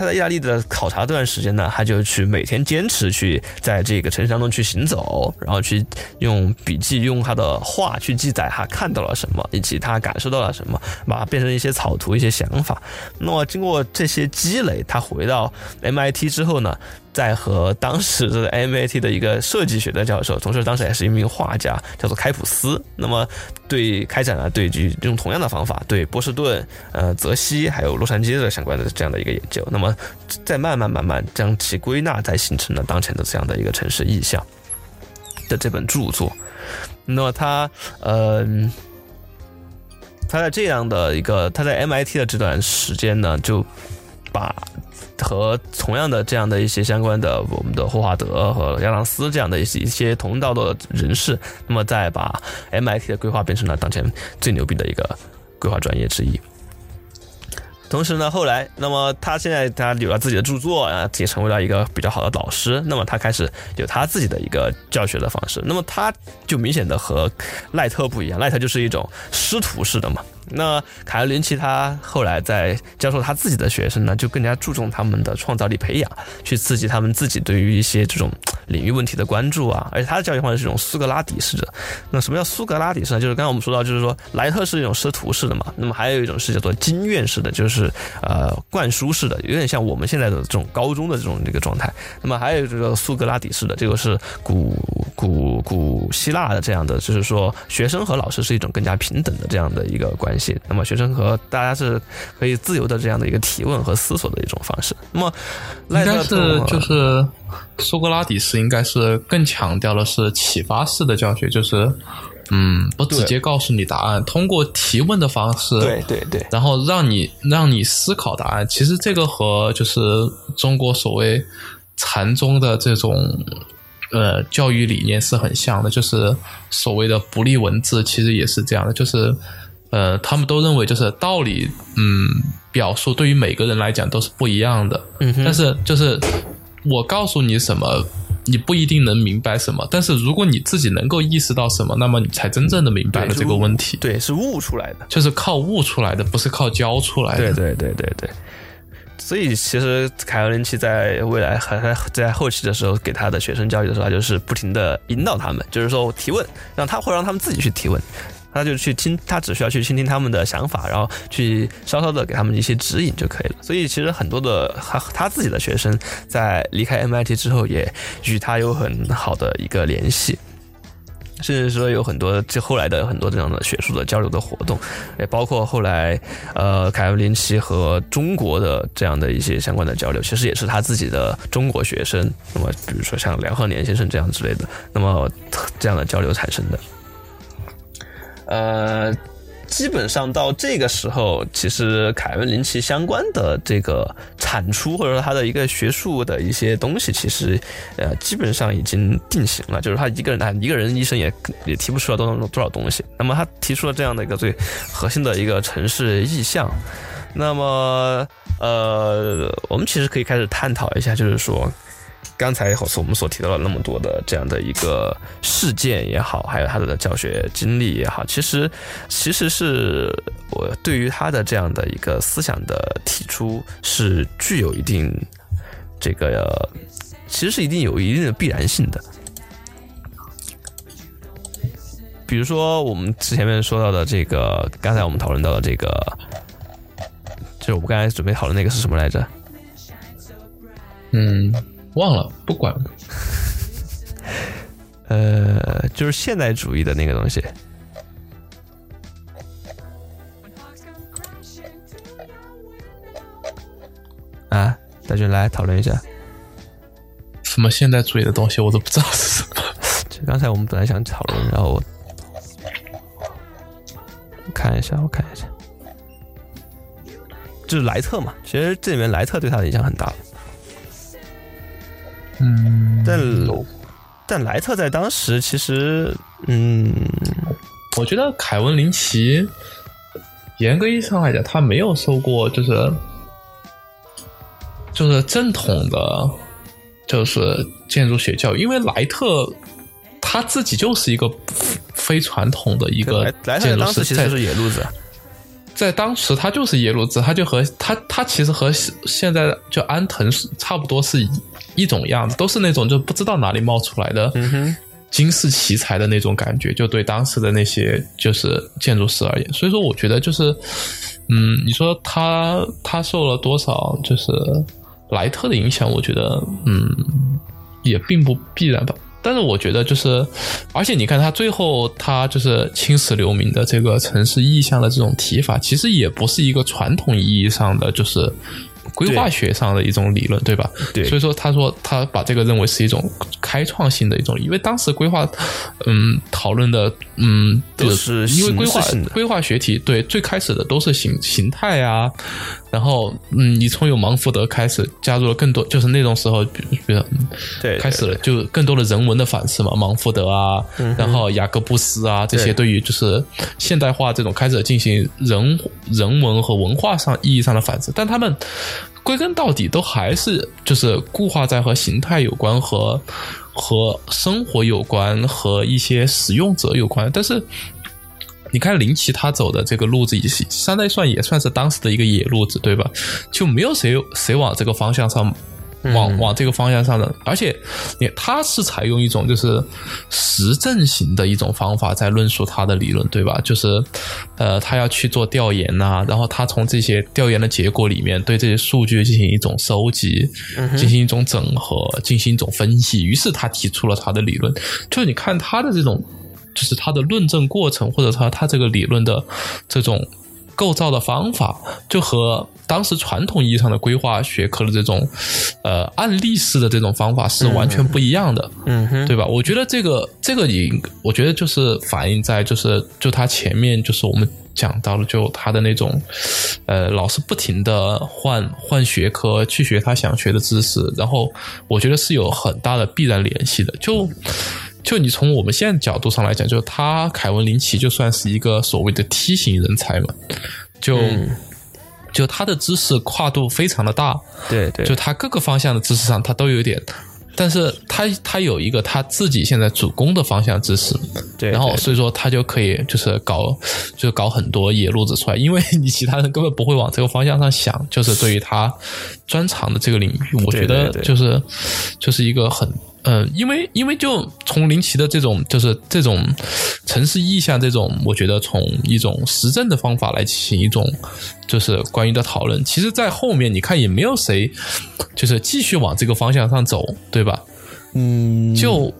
他在意大利的考察这段时间呢，他就去每天坚持去在这个城市当中去行走，然后去用笔记、用他的画去记载他看到了什么，以及他感受到了什么，把它变成一些草图、一些想法。那么经过这些积累，他回到 MIT 之后呢？在和当时的 MIT 的一个设计学的教授，同时当时也是一名画家，叫做开普斯。那么对开展了对用同样的方法对波士顿、呃泽西还有洛杉矶的相关的这样的一个研究。那么再慢慢慢慢将其归纳，再形成了当前的这样的一个城市意象的这本著作。那么他呃，他在这样的一个他在 MIT 的这段时间呢，就把。和同样的这样的一些相关的，我们的霍华德和亚当斯这样的一些一些同道的人士，那么再把 MIT 的规划变成了当前最牛逼的一个规划专业之一。同时呢，后来，那么他现在他有了自己的著作啊，也成为了一个比较好的导师。那么他开始有他自己的一个教学的方式。那么他就明显的和赖特不一样，赖特就是一种师徒式的嘛。那凯尔林奇他后来在教授他自己的学生呢，就更加注重他们的创造力培养，去刺激他们自己对于一些这种领域问题的关注啊。而且他的教育方式是一种苏格拉底式的。那什么叫苏格拉底式呢？就是刚刚我们说到，就是说莱特是一种师徒式的嘛。那么还有一种是叫做经院式的，就是呃灌输式的，有点像我们现在的这种高中的这种这个状态。那么还有这个苏格拉底式的，这个是古古古希腊的这样的，就是说学生和老师是一种更加平等的这样的一个关系。那么学生和大家是可以自由的这样的一个提问和思索的一种方式。那么应该是就是苏格拉底是，应该是更强调的是启发式的教学，就是嗯，不直接告诉你答案，通过提问的方式，对对对，然后让你让你思考答案。其实这个和就是中国所谓禅宗的这种呃教育理念是很像的，就是所谓的不立文字，其实也是这样的，就是。呃，他们都认为就是道理，嗯，表述对于每个人来讲都是不一样的。嗯，但是就是我告诉你什么，你不一定能明白什么。但是如果你自己能够意识到什么，那么你才真正的明白了这个问题。对，是悟出来的，就是靠悟出来的，不是靠教出来的。对对对对对。所以其实凯文林奇在未来还还在后期的时候给他的学生教育的时候，就是不停的引导他们，就是说提问，让他会让他们自己去提问。他就去听，他只需要去倾听他们的想法，然后去稍稍的给他们一些指引就可以了。所以其实很多的他他自己的学生在离开 MIT 之后，也与他有很好的一个联系，甚至说有很多就后来的很多这样的学术的交流的活动，也包括后来呃凯文林奇和中国的这样的一些相关的交流，其实也是他自己的中国学生，那么比如说像梁鹤年先生这样之类的，那么这样的交流产生的。呃，基本上到这个时候，其实凯文林奇相关的这个产出，或者说他的一个学术的一些东西，其实呃基本上已经定型了。就是他一个人，他一个人一生也也提不出来多多多少东西。那么他提出了这样的一个最核心的一个城市意象。那么呃，我们其实可以开始探讨一下，就是说。刚才我们所提到了那么多的这样的一个事件也好，还有他的教学经历也好，其实其实是我对于他的这样的一个思想的提出是具有一定这个，其实是一定有一定的必然性的。比如说我们之前面说到的这个，刚才我们讨论到的这个，就是我们刚才准备讨论那个是什么来着？嗯。忘了，不管。呃，就是现代主义的那个东西。啊，大军来讨论一下。什么现代主义的东西，我都不知道是什么。就刚才我们本来想讨论，然后我看一下，我看一下，就是莱特嘛。其实这里面莱特对他的影响很大。嗯，但但莱特在当时其实，嗯，我觉得凯文林奇，严格意义上来讲，他没有受过就是就是正统的，就是建筑学教育，因为莱特他自己就是一个非传统的一个建筑师，其实是野路子。在当时，他就是野路子，他就和他他其实和现在就安藤是差不多是一一种样子，都是那种就不知道哪里冒出来的惊世奇才的那种感觉。就对当时的那些就是建筑师而言，所以说我觉得就是，嗯，你说他他受了多少就是莱特的影响？我觉得嗯，也并不必然吧。但是我觉得就是，而且你看他最后他就是青史留名的这个城市意象的这种提法，其实也不是一个传统意义上的就是。规划学上的一种理论，对吧？对，所以说他说他把这个认为是一种开创性的一种，因为当时规划，嗯，讨论的，嗯，都是因为规划规划学题，对，最开始的都是形形态啊，然后，嗯，你从有芒福德开始加入了更多，就是那种时候，比如，对，开始了就更多的人文的反思嘛，芒福德啊，然后雅各布斯啊，这些对于就是现代化这种开始进行人人文和文化上意义上的反思，但他们。归根到底都还是就是固化在和形态有关和和生活有关和一些使用者有关，但是你看林奇他走的这个路子，也相当于算也算是当时的一个野路子，对吧？就没有谁谁往这个方向上。往往这个方向上的，而且你他是采用一种就是实证型的一种方法在论述他的理论，对吧？就是呃，他要去做调研呐，然后他从这些调研的结果里面对这些数据进行一种收集，进行一种整合，进行一种分析，于是他提出了他的理论。就是你看他的这种，就是他的论证过程，或者说他这个理论的这种。构造的方法就和当时传统意义上的规划学科的这种，呃，案例式的这种方法是完全不一样的，嗯哼，对吧？我觉得这个这个也，我觉得就是反映在就是就他前面就是我们讲到了，就他的那种，呃，老是不停的换换学科去学他想学的知识，然后我觉得是有很大的必然联系的，就。就你从我们现在角度上来讲，就他凯文林奇就算是一个所谓的梯形人才嘛，就就他的知识跨度非常的大，对对，就他各个方向的知识上他都有点，但是他他有一个他自己现在主攻的方向知识，对，然后所以说他就可以就是搞就搞很多野路子出来，因为你其他人根本不会往这个方向上想，就是对于他专长的这个领域，我觉得就是就是一个很。嗯，因为因为就从林奇的这种就是这种城市意象这种，我觉得从一种实证的方法来进行一种就是关于的讨论，其实，在后面你看也没有谁就是继续往这个方向上走，对吧？嗯，就。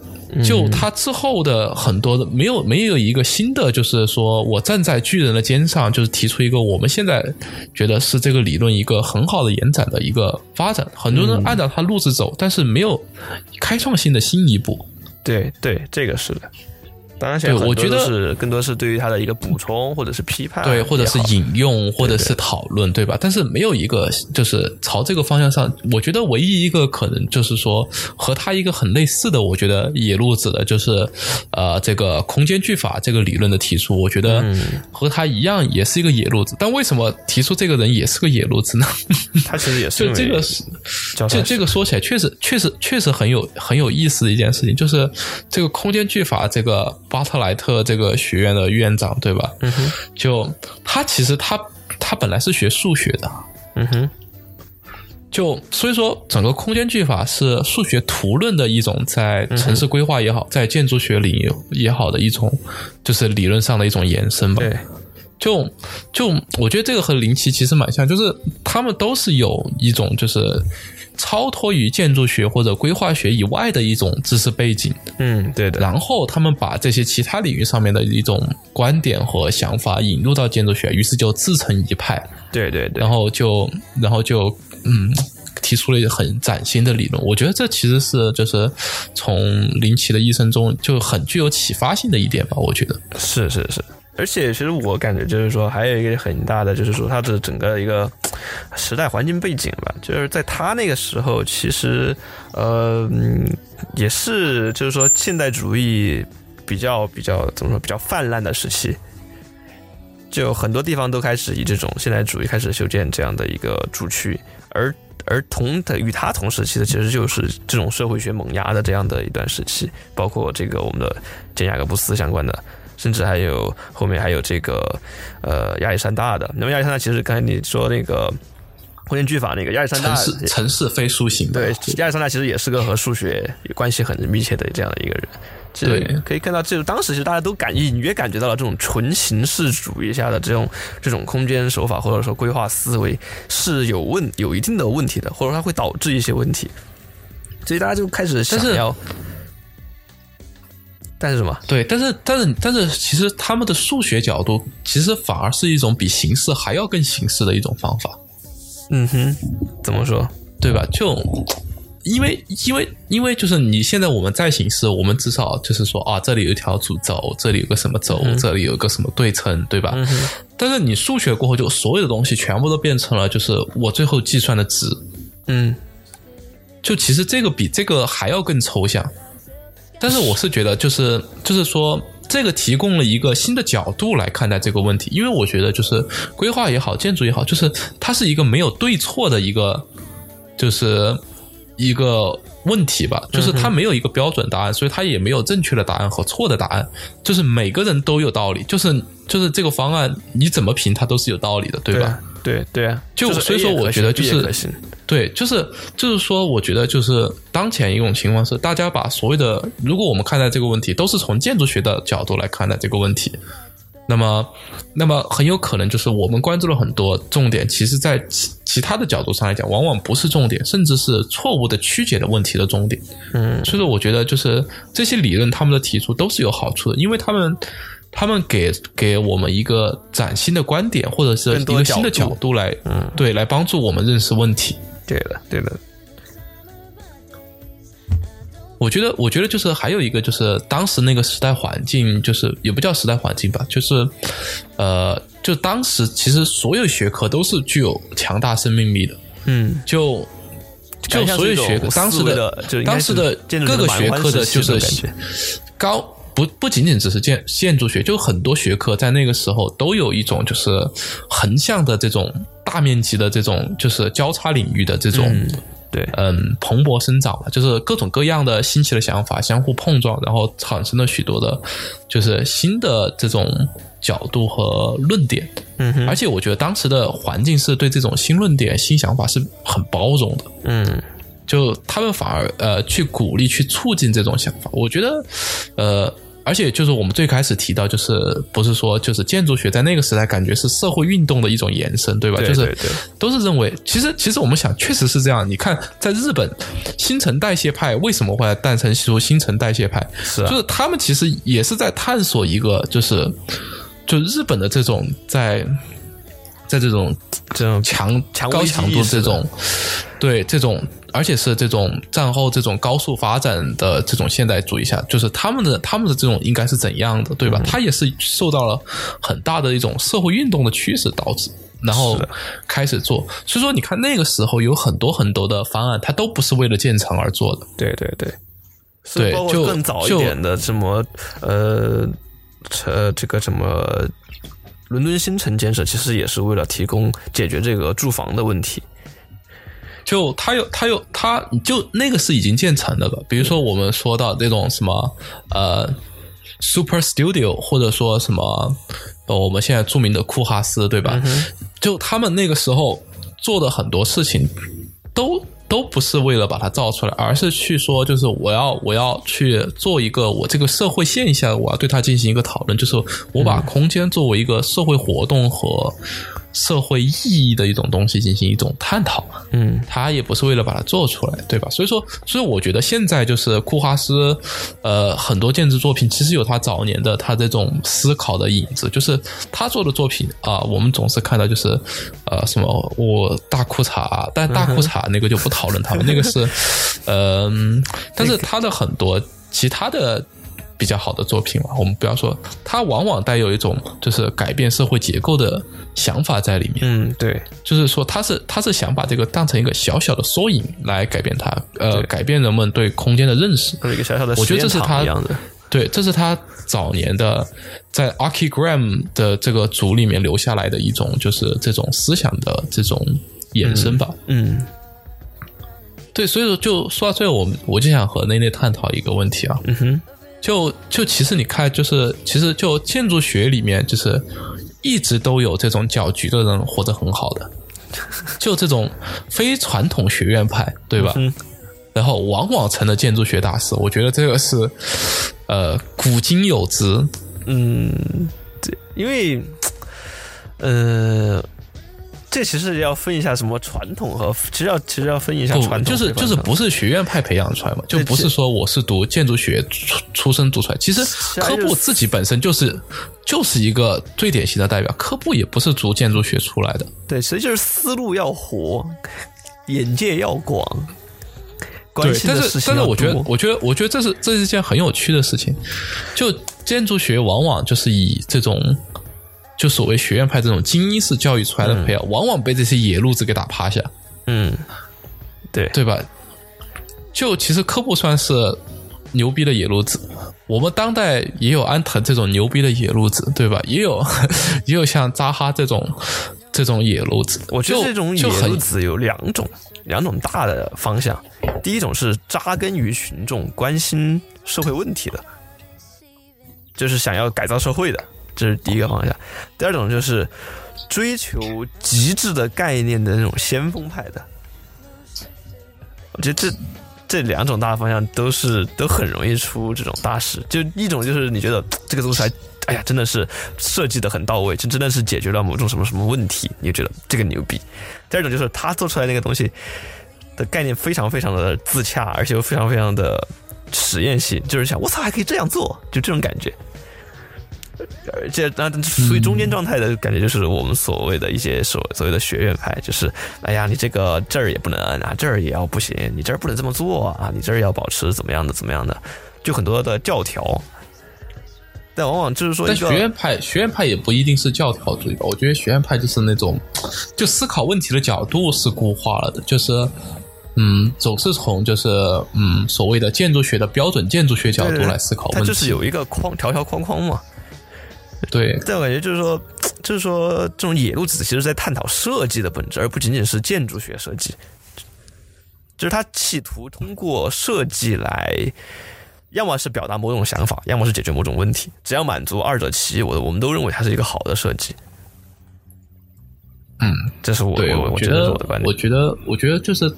就他之后的很多的没有没有一个新的，就是说我站在巨人的肩上，就是提出一个我们现在觉得是这个理论一个很好的延展的一个发展。很多人按照他路子走，但是没有开创性的新一步。对对，这个是的。当然，对我觉得是更多是对于他的一个补充或者是批判，对，或者是引用或者是讨论，对吧？但是没有一个就是朝这个方向上，我觉得唯一一个可能就是说和他一个很类似的，我觉得野路子的就是呃这个空间句法这个理论的提出，我觉得和他一样也是一个野路子。但为什么提出这个人也是个野路子呢？他其实也是就这个是，就这个说起来确实确实确实很有很有意思的一件事情，就是这个空间句法这个。巴特莱特这个学院的院长，对吧？嗯哼，就他其实他他本来是学数学的，嗯哼，就所以说整个空间句法是数学图论的一种，在城市规划也好，在建筑学领域也好的一种，就是理论上的一种延伸吧。对，就就我觉得这个和林奇其实蛮像，就是他们都是有一种就是。超脱于建筑学或者规划学以外的一种知识背景，嗯，对的。然后他们把这些其他领域上面的一种观点和想法引入到建筑学，于是就自成一派。对对对。然后就，然后就，嗯，提出了一个很崭新的理论。我觉得这其实是就是从林奇的一生中就很具有启发性的一点吧。我觉得是是是。而且，其实我感觉就是说，还有一个很大的，就是说它的整个一个时代环境背景吧。就是在他那个时候，其实呃，也是就是说现代主义比较比较怎么说比较泛滥的时期，就很多地方都开始以这种现代主义开始修建这样的一个主区，而而同的与他同时期的，其实就是这种社会学萌芽的这样的一段时期，包括这个我们的简雅各布斯相关的。甚至还有后面还有这个呃亚历山大的，那么亚历山大其实刚才你说那个空间句法那个亚历山大城市城市非书型对亚历山大其实也是个和数学关系很密切的这样的一个人，对，可以看到就是当时其实大家都感隐约感觉到了这种纯形式主义下的这种这种空间手法或者说规划思维是有问有一定的问题的，或者说它会导致一些问题，所以大家就开始想要。但是什么？对，但是但是但是，其实他们的数学角度，其实反而是一种比形式还要更形式的一种方法。嗯哼，怎么说？对吧？就因为因为因为就是你现在我们在形式，我们至少就是说啊，这里有一条主轴，这里有个什么轴，这里有个什么对称，对吧？但是你数学过后，就所有的东西全部都变成了就是我最后计算的值。嗯，就其实这个比这个还要更抽象。但是我是觉得，就是就是说，这个提供了一个新的角度来看待这个问题，因为我觉得，就是规划也好，建筑也好，就是它是一个没有对错的一个，就是一个问题吧，就是它没有一个标准答案，所以它也没有正确的答案和错的答案，就是每个人都有道理，就是就是这个方案你怎么评它都是有道理的，对吧？对对啊，就所以说我觉得就是。对，就是就是说，我觉得就是当前一种情况是，大家把所谓的，如果我们看待这个问题，都是从建筑学的角度来看待这个问题，那么，那么很有可能就是我们关注了很多重点，其实在其其他的角度上来讲，往往不是重点，甚至是错误的曲解的问题的重点。嗯，所以说，我觉得就是这些理论他们的提出都是有好处的，因为他们他们给给我们一个崭新的观点，或者是一个新的角度来，嗯，对，来帮助我们认识问题。对的，对的。我觉得，我觉得就是还有一个，就是当时那个时代环境，就是也不叫时代环境吧，就是呃，就当时其实所有学科都是具有强大生命力的。嗯，就就所有学科，当时的当时的各个学科的，就是高不不仅仅只是建建筑学，就很多学科在那个时候都有一种就是横向的这种。大面积的这种就是交叉领域的这种，对，嗯，蓬勃生长了，就是各种各样的新奇的想法相互碰撞，然后产生了许多的，就是新的这种角度和论点。嗯，而且我觉得当时的环境是对这种新论点、新想法是很包容的。嗯，就他们反而呃去鼓励、去促进这种想法。我觉得，呃。而且就是我们最开始提到，就是不是说就是建筑学在那个时代感觉是社会运动的一种延伸，对吧？就是都是认为，其实其实我们想确实是这样。你看，在日本，新陈代谢派为什么会诞生出新陈代谢派？是，就是他们其实也是在探索一个，就是就日本的这种在在这种这种强强高强度这种，对这种，而且是这种战后这种高速发展的这种现代主义下，就是他们的他们的这种应该是怎样的，对吧？他也是受到了很大的一种社会运动的驱使导致。然后开始做，所以说你看那个时候有很多很多的方案，它都不是为了建成而做的。对对对，对，就更早一点的什么呃呃这个什么伦敦新城建设，其实也是为了提供解决这个住房的问题。就它有它有它就那个是已经建成的了，比如说我们说到这种什么呃 Super Studio，或者说什么。我们现在著名的库哈斯，对吧？就他们那个时候做的很多事情，都都不是为了把它造出来，而是去说，就是我要我要去做一个我这个社会现象，我要对它进行一个讨论，就是我把空间作为一个社会活动和。社会意义的一种东西进行一种探讨，嗯，他也不是为了把它做出来，对吧？所以说，所以我觉得现在就是库哈斯，呃，很多建筑作品其实有他早年的他这种思考的影子，就是他做的作品啊，我们总是看到就是呃什么我大裤衩，但大裤衩那个就不讨论他们，那个是，嗯，但是他的很多其他的。比较好的作品嘛，我们不要说，它往往带有一种就是改变社会结构的想法在里面。嗯，对，就是说，他是他是想把这个当成一个小小的缩影来改变它，呃，改变人们对空间的认识。一个小小的，我觉得这是他。对，这是他早年的在 Archigram 的这个组里面留下来的一种，就是这种思想的这种延伸吧。嗯，对，所以说，就说到最后，我们我就想和内内探讨一个问题啊。嗯哼。就就其实你看，就是其实就建筑学里面，就是一直都有这种搅局的人活得很好的，就这种非传统学院派，对吧？然后往往成了建筑学大师，我觉得这个是呃古今有之。嗯，对，因为呃。这其实要分一下什么传统和，其实要其实要分一下传统，就是就是不是学院派培养出来嘛，就不是说我是读建筑学出出身读出来。其实科布自己本身就是就是一个最典型的代表，科布也不是读建筑学出来的。对，其实就是思路要活，眼界要广。对，但是但是我觉得我觉得我觉得这是这是一件很有趣的事情，就建筑学往往就是以这种。就所谓学院派这种精英式教育出来的培养，往往被这些野路子给打趴下。嗯，对对吧？就其实科布算是牛逼的野路子，我们当代也有安藤这种牛逼的野路子，对吧？也有 也有像扎哈这种这种野路子。我觉得这种野路子有两种两种大的方向，第一种是扎根于群众、关心社会问题的，就是想要改造社会的。这是第一个方向，第二种就是追求极致的概念的那种先锋派的。我觉得这这两种大方向都是都很容易出这种大事。就一种就是你觉得这个东西还，哎呀，真的是设计的很到位，这真的是解决了某种什么什么问题，你就觉得这个牛逼。第二种就是他做出来那个东西的概念非常非常的自洽，而且又非常非常的实验性，就是想我操还可以这样做，就这种感觉。而且，那属于中间状态的感觉，就是我们所谓的一些所所谓的学院派，就是哎呀，你这个这儿也不能啊，这儿也要不行，你这儿不能这么做啊，你这儿要保持怎么样的怎么样的，就很多的教条。但往往就是说，但学院派学院派也不一定是教条主义吧？我觉得学院派就是那种，就思考问题的角度是固化了的，就是嗯，总是从就是嗯所谓的建筑学的标准建筑学角度来思考问题，它就是有一个框条条框框嘛。对，但我感觉就是说，就是说，这种野路子其实在探讨设计的本质，而不仅仅是建筑学设计。就是他企图通过设计来，要么是表达某种想法，要么是解决某种问题。只要满足二者其一，我我们都认为它是一个好的设计。嗯，这是我我觉得我的观点。我觉得，我觉得就是。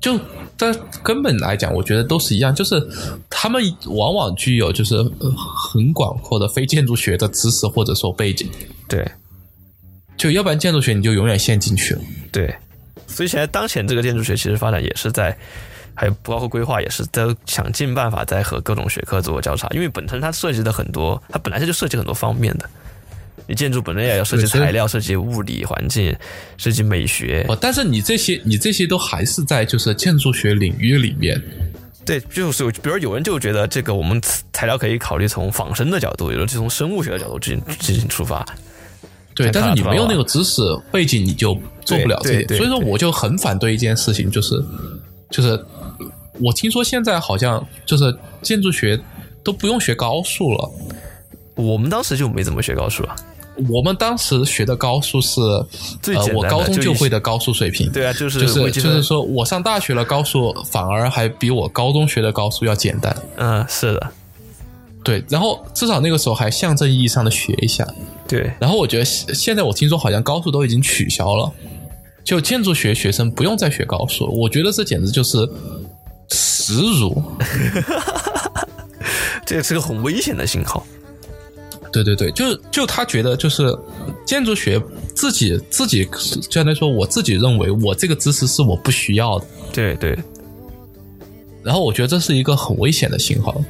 就这根本来讲，我觉得都是一样，就是他们往往具有就是很广阔的非建筑学的知识或者说背景。对，就要不然建筑学你就永远陷进去了。对，所以现在当前这个建筑学其实发展也是在，还有包括规划也是在想尽办法在和各种学科做交叉，因为本身它涉及的很多，它本来就涉及很多方面的。你建筑本身也要涉及材料、涉及物理环境、涉及美学。哦，但是你这些你这些都还是在就是建筑学领域里面。对，就是比如有人就觉得这个我们材料可以考虑从仿生的角度，有人就从生物学的角度进进行出发。对，但是你没有那个知识背景，你就做不了这。所以说，我就很反对一件事情，就是就是我听说现在好像就是建筑学都不用学高数了。我们当时就没怎么学高数啊。我们当时学的高数是呃，我高中就会的高数水平。对啊，就是就是就是说我上大学了，高数反而还比我高中学的高数要简单。嗯，是的。对，然后至少那个时候还象征意义上的学一下。对，然后我觉得现在我听说好像高数都已经取消了，就建筑学学生不用再学高数，我觉得这简直就是耻辱。这是个很危险的信号。对对对，就就他觉得就是建筑学自己自己相当于说我自己认为我这个知识是我不需要的。对对。然后我觉得这是一个很危险的信号。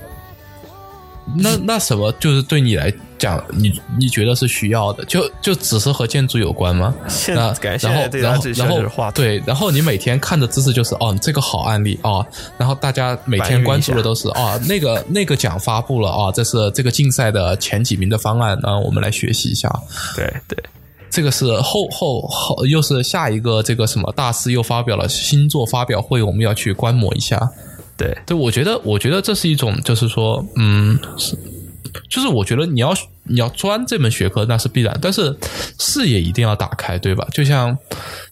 那那什么就是对你来讲，你你觉得是需要的，就就只是和建筑有关吗？那然后然后然后对，然后你每天看的知识就是哦，这个好案例啊，然后大家每天关注的都是啊，那个那个奖发布了啊，这是这个竞赛的前几名的方案，那我们来学习一下。对对，这个是后后后又是下一个这个什么大师又发表了新作发表会，我们要去观摩一下。对对，我觉得，我觉得这是一种，就是说，嗯，是，就是我觉得你要你要钻这门学科那是必然，但是视野一定要打开，对吧？就像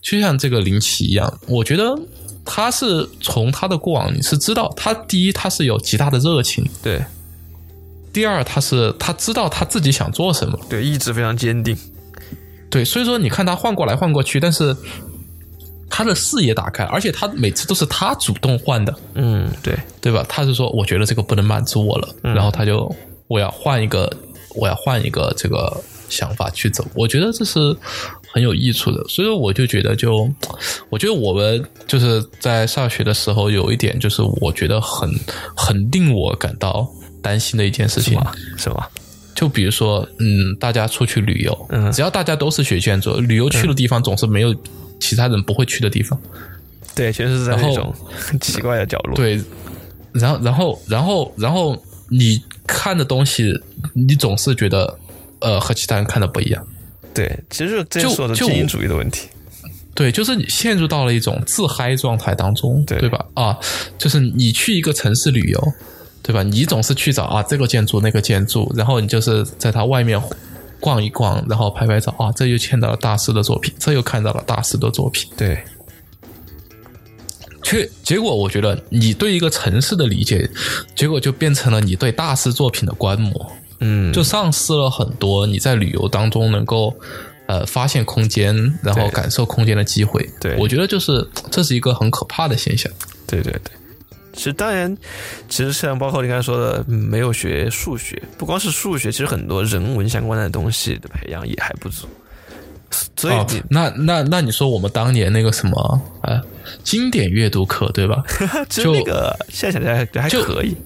就像这个林奇一样，我觉得他是从他的过往你是知道，他第一他是有极大的热情，对；第二他是他知道他自己想做什么，对，意志非常坚定，对。所以说，你看他换过来换过去，但是。他的视野打开，而且他每次都是他主动换的，嗯，对，对吧？他是说，我觉得这个不能满足我了，然后他就我要换一个，我要换一个这个想法去走。我觉得这是很有益处的，所以说我就觉得，就我觉得我们就是在上学的时候有一点，就是我觉得很很令我感到担心的一件事情，是吧？就比如说，嗯，大家出去旅游，嗯，只要大家都是学建筑，旅游去的地方总是没有。其他人不会去的地方，对，全是在那种很 奇怪的角落。对，然后，然后，然后，然后，你看的东西，你总是觉得，呃，和其他人看的不一样。对，其实这说的精英主义的问题。对，就是你陷入到了一种自嗨状态当中，对吧？啊，就是你去一个城市旅游，对吧？你总是去找啊这个建筑那个建筑，然后你就是在它外面。逛一逛，然后拍拍照啊，这又见到了大师的作品，这又看到了大师的作品。对，却结果我觉得你对一个城市的理解，结果就变成了你对大师作品的观摩，嗯，就丧失了很多你在旅游当中能够呃发现空间，然后感受空间的机会。对，我觉得就是这是一个很可怕的现象。对对对。其实当然，其实像包括你刚才说的，没有学数学，不光是数学，其实很多人文相关的东西的培养也还不足。所以，那那那你说我们当年那个什么啊，经典阅读课对吧？就那个现在想起来还可以。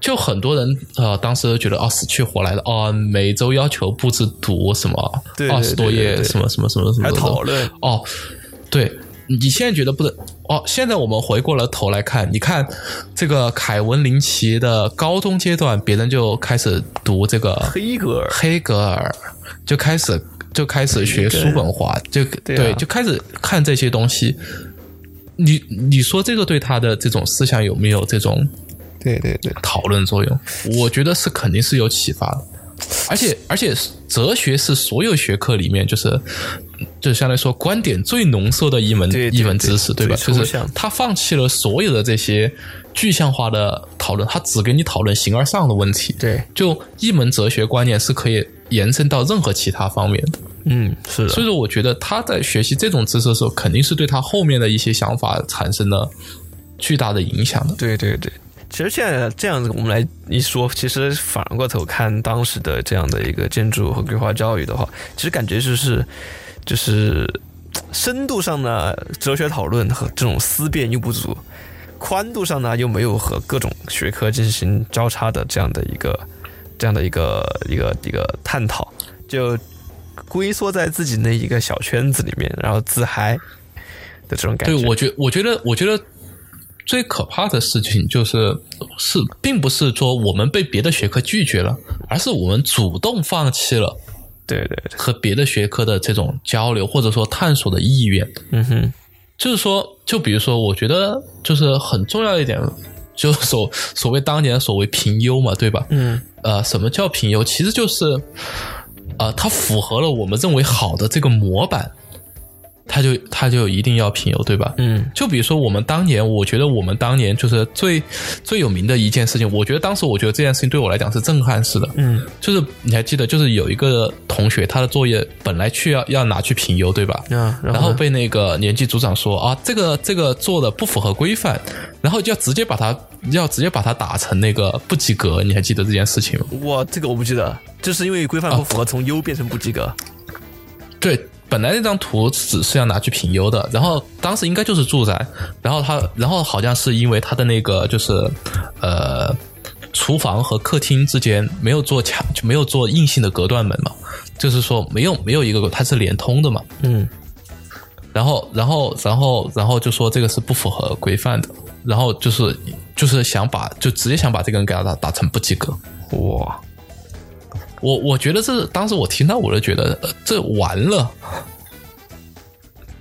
就很多人呃，当时觉得哦，死去活来的哦，每周要求布置读什么二十多页，什么什么什么什么，还讨论哦，对。你现在觉得不能哦？现在我们回过了头来看，你看这个凯文林奇的高中阶段，别人就开始读这个黑格尔，黑格尔就开始就开始学叔本华，就对，就开始看这些东西。你你说这个对他的这种思想有没有这种对对对讨论作用？我觉得是肯定是有启发的。而且而且，哲学是所有学科里面，就是就相当于说观点最浓缩的一门一门知识，对吧？就是他放弃了所有的这些具象化的讨论，他只给你讨论形而上的问题。对，就一门哲学观念是可以延伸到任何其他方面的。嗯，是的。所以说，我觉得他在学习这种知识的时候，肯定是对他后面的一些想法产生了巨大的影响的。对对对。其实现在这样子，我们来一说，其实反过头看当时的这样的一个建筑和规划教育的话，其实感觉就是，就是深度上呢，哲学讨论和这种思辨又不足；宽度上呢，又没有和各种学科进行交叉的这样的一个这样的一个一个一个探讨。就龟缩在自己那一个小圈子里面，然后自嗨的这种感觉。对，我觉我觉得我觉得最可怕的事情就是是，并不是说我们被别的学科拒绝了，而是我们主动放弃了对对对，和别的学科的这种交流或者说探索的意愿。嗯哼，就是说，就比如说，我觉得就是很重要一点，就所所谓当年所谓评优嘛，对吧？嗯呃，什么叫评优？其实就是，呃，它符合了我们认为好的这个模板，它就他就一定要评优，对吧？嗯就比如说我们当年，我觉得我们当年就是最最有名的一件事情，我觉得当时我觉得这件事情对我来讲是震撼式的，嗯就是你还记得，就是有一个同学他的作业本来去要要拿去评优，对吧？啊，然然后被那个年级组长说啊，这个这个做的不符合规范，然后就要直接把他要直接把他打成那个不及格，你还记得这件事情吗？哇，这个我不记得，就是因为规范不符合，从优变成不及格。对，本来那张图只是要拿去评优的，然后当时应该就是住宅，然后他然后好像是因为他的那个就是呃厨房和客厅之间没有做墙，就没有做硬性的隔断门嘛，就是说没有没有一个它是连通的嘛，嗯然后，然后，然后，然后就说这个是不符合规范的，然后就是就是想把就直接想把这个人给他打打成不及格。哇，我我觉得这当时我听到我就觉得、呃、这完了，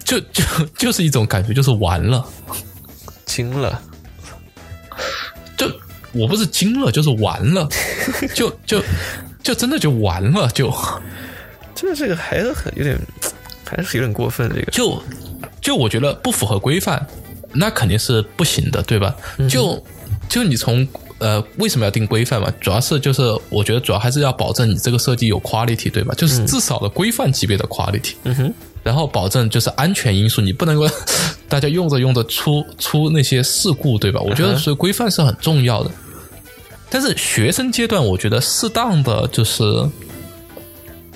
就就就是一种感觉，就是完了，惊了。就我不是惊了，就是完了，就就就真的就完了，就这这个还是很有点，还是有点过分。这个就就我觉得不符合规范，那肯定是不行的，对吧？就就你从呃为什么要定规范嘛？主要是就是我觉得主要还是要保证你这个设计有 quality，对吧？就是至少的规范级别的 quality，嗯哼，然后保证就是安全因素，你不能够 大家用着用着出出那些事故，对吧？我觉得所以规范是很重要的。但是学生阶段，我觉得适当的就是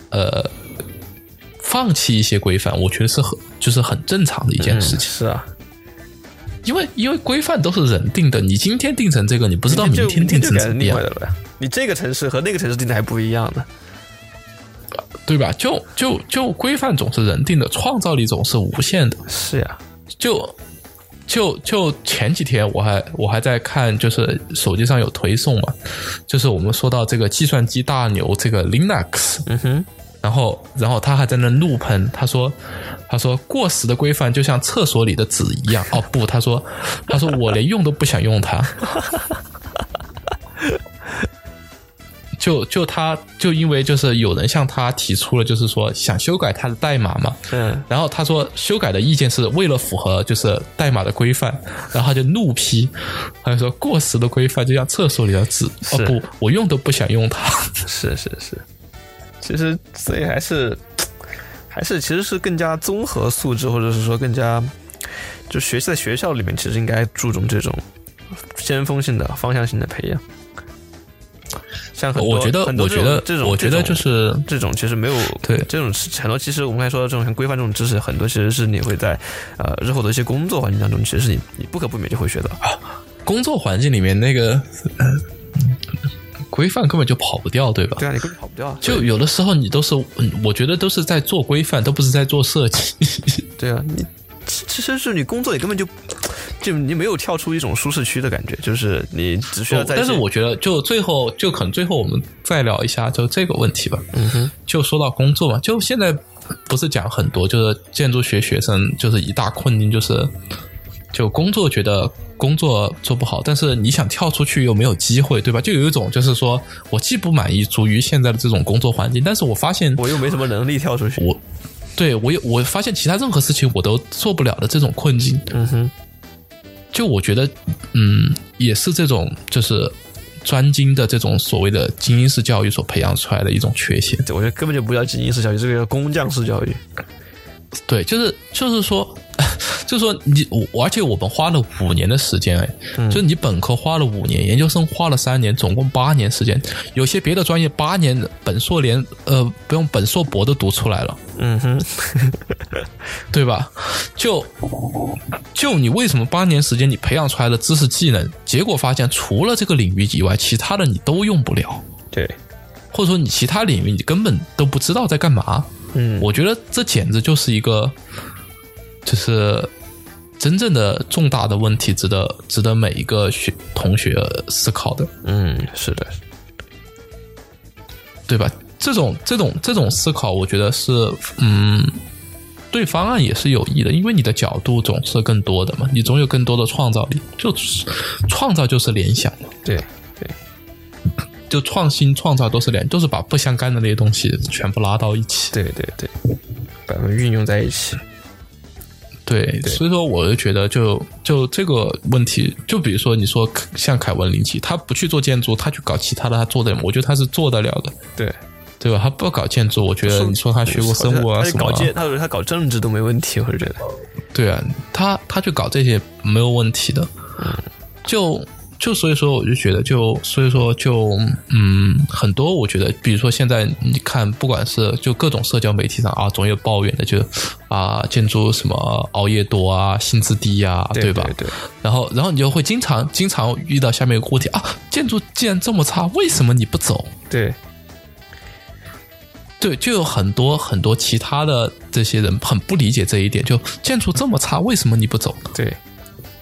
呃放弃一些规范，我觉得是很就是很正常的一件事情。是啊，因为因为规范都是人定的，你今天定成这个，你不知道明天定成成怎么样，的了呀。你这个城市和那个城市定的还不一样呢。对吧？就就就规范总是人定的，创造力总是无限的。是呀，就就就前几天我还我还在看，就是手机上有推送嘛，就是我们说到这个计算机大牛这个 Linux，嗯哼，然后然后他还在那怒喷，他说他说过时的规范就像厕所里的纸一样。哦不，他说他说我连用都不想用它。就就他就因为就是有人向他提出了就是说想修改他的代码嘛，嗯，然后他说修改的意见是为了符合就是代码的规范，然后他就怒批，他就说过时的规范就像厕所里的纸，哦不，我用都不想用它。是是是。其实所以还是 还是其实是更加综合素质，或者是说更加就学习在学校里面，其实应该注重这种先锋性的方向性的培养。像很多我觉得很多我觉得这种我觉得就是这种其实没有对这种是很多其实我们刚才说的这种像规范这种知识，很多其实是你会在呃日后的一些工作环境当中，其实是你你不可避免就会学到。工作环境里面那个呃规范根本就跑不掉，对吧？对啊，你根本跑不掉啊。就有的时候你都是，嗯我觉得都是在做规范，都不是在做设计。对啊，你其其实是你工作，你根本就就你没有跳出一种舒适区的感觉，就是你只需要在。但是我觉得，就最后，就可能最后我们再聊一下就这个问题吧。嗯哼，就说到工作嘛，就现在不是讲很多，就是建筑学学生就是一大困境，就是就工作觉得工作做不好，但是你想跳出去又没有机会，对吧？就有一种就是说我既不满意足于现在的这种工作环境，但是我发现我又没什么能力跳出去。我对我有我发现其他任何事情我都做不了的这种困境，嗯哼，就我觉得，嗯，也是这种就是专精的这种所谓的精英式教育所培养出来的一种缺陷。我觉得根本就不叫精英式教育，这个叫工匠式教育。对，就是就是说，就是说你我，而且我们花了五年的时间，哎，就是你本科花了五年，研究生花了三年，总共八年时间。有些别的专业八年本硕连呃不用本硕博都读出来了，嗯哼，对吧？就就你为什么八年时间你培养出来的知识技能，结果发现除了这个领域以外，其他的你都用不了，对，或者说你其他领域你根本都不知道在干嘛。嗯，我觉得这简直就是一个，就是真正的重大的问题，值得值得每一个学同学思考的，嗯，是的，对吧？这种这种这种思考，我觉得是嗯，对方案也是有益的，因为你的角度总是更多的嘛，你总有更多的创造力，就是创造就是联想嘛，对。对，就创新创造都是联，都是把不相干的那些东西全部拉到一起。对对对，把它们运用在一起。对，所以说我就觉得就，就这个问题，就比如说你说像凯文林奇，他不去做建筑，他去搞其他的，他做的，我觉得他是做得了的，对对吧？他不搞建筑，我觉得你说他学过生物啊什么搞，建，他说他搞政治都没问题，我是觉得。对啊，他他去搞这些没有问题的，就。就所以说，我就觉得，就所以说，就嗯，很多我觉得，比如说现在你看，不管是就各种社交媒体上啊，总有抱怨的，就啊，建筑什么熬夜多啊，薪资低呀，对吧？对。然后，然后你就会经常经常遇到下面一个问题啊，建筑既然这么差，为什么你不走？对。对，就有很多很多其他的这些人很不理解这一点，就建筑这么差，为什么你不走？对。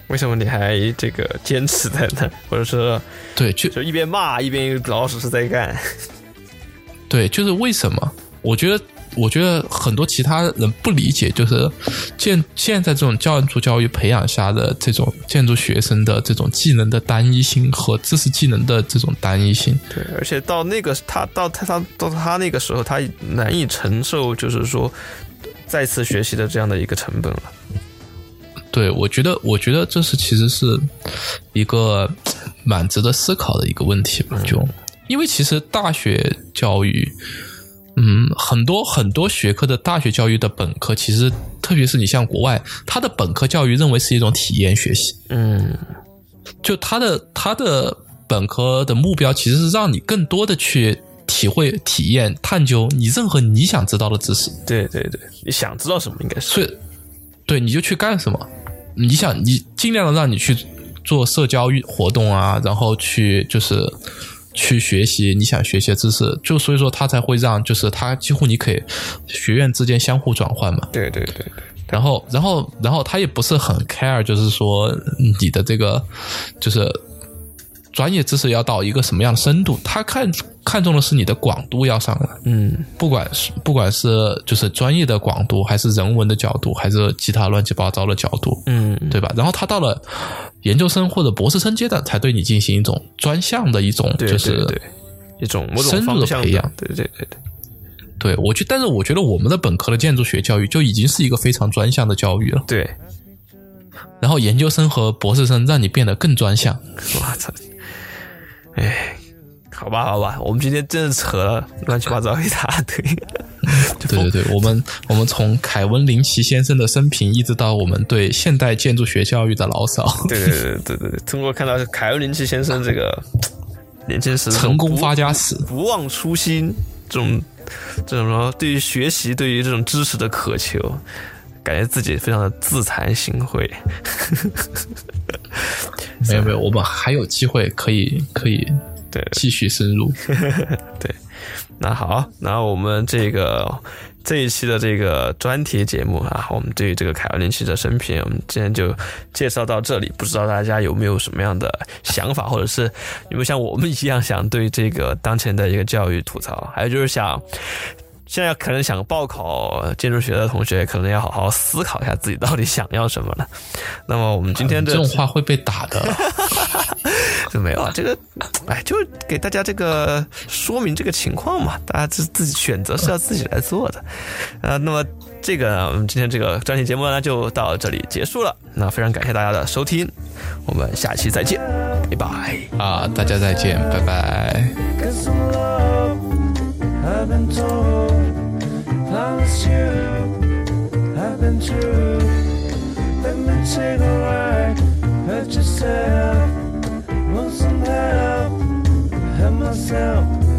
为什么你还这个坚持在那？或者说，对，就就一边骂一边老老实实在干。对，就是为什么？我觉得，我觉得很多其他人不理解，就是建现在这种教筑教育培养下的这种建筑学生的这种技能的单一性和知识技能的这种单一性。对，而且到那个他到他他到他那个时候，他难以承受，就是说再次学习的这样的一个成本了。对，我觉得，我觉得这是其实是一个蛮值得思考的一个问题吧。就因为其实大学教育，嗯，很多很多学科的大学教育的本科，其实特别是你像国外，他的本科教育认为是一种体验学习。嗯，就他的他的本科的目标其实是让你更多的去体会、体验、探究你任何你想知道的知识。对对对，你想知道什么应该是。所以，对，你就去干什么。你想，你尽量的让你去做社交活动啊，然后去就是去学习你想学习的知识，就所以说他才会让就是他几乎你可以学院之间相互转换嘛。对对对对。然后，然后，然后他也不是很 care，就是说你的这个就是。专业知识要到一个什么样的深度？他看看重的是你的广度要上来。嗯，不管是不管是就是专业的广度，还是人文的角度，还是其他乱七八糟的角度，嗯，对吧？然后他到了研究生或者博士生阶段，才对你进行一种专项的一种，就是一种深入的培养。对对对对，对我觉，但是我觉得我们的本科的建筑学教育就已经是一个非常专项的教育了。对，然后研究生和博士生让你变得更专项。我操！哎，好吧，好吧，我们今天真的扯了乱七八糟一大堆。对对对，我们我们从凯文林奇先生的生平，一直到我们对现代建筑学教育的牢骚。对对对对对对，通过看到凯文林奇先生这个年轻时成功发家史，不忘初心，这种这种什么对于学习、对于这种知识的渴求，感觉自己非常的自惭形秽。没有 没有，我们还有机会可以可以对继续深入。对，那好，那我们这个这一期的这个专题节目啊，我们对于这个凯文林奇的生平，我们今天就介绍到这里。不知道大家有没有什么样的想法，或者是有没有像我们一样想对这个当前的一个教育吐槽？还有就是想。现在可能想报考建筑学的同学，可能要好好思考一下自己到底想要什么了。那么我们今天的这种话会被打的，就没有啊？这个，哎，就给大家这个说明这个情况嘛，大家自自己选择是要自己来做的。啊，那么这个我们今天这个专题节目呢就到这里结束了。那非常感谢大家的收听，我们下期再见，拜拜啊！大家再见，拜拜。I've been told, Now it's you, I've been true. Let me take a ride, hurt yourself. Want some help, help myself.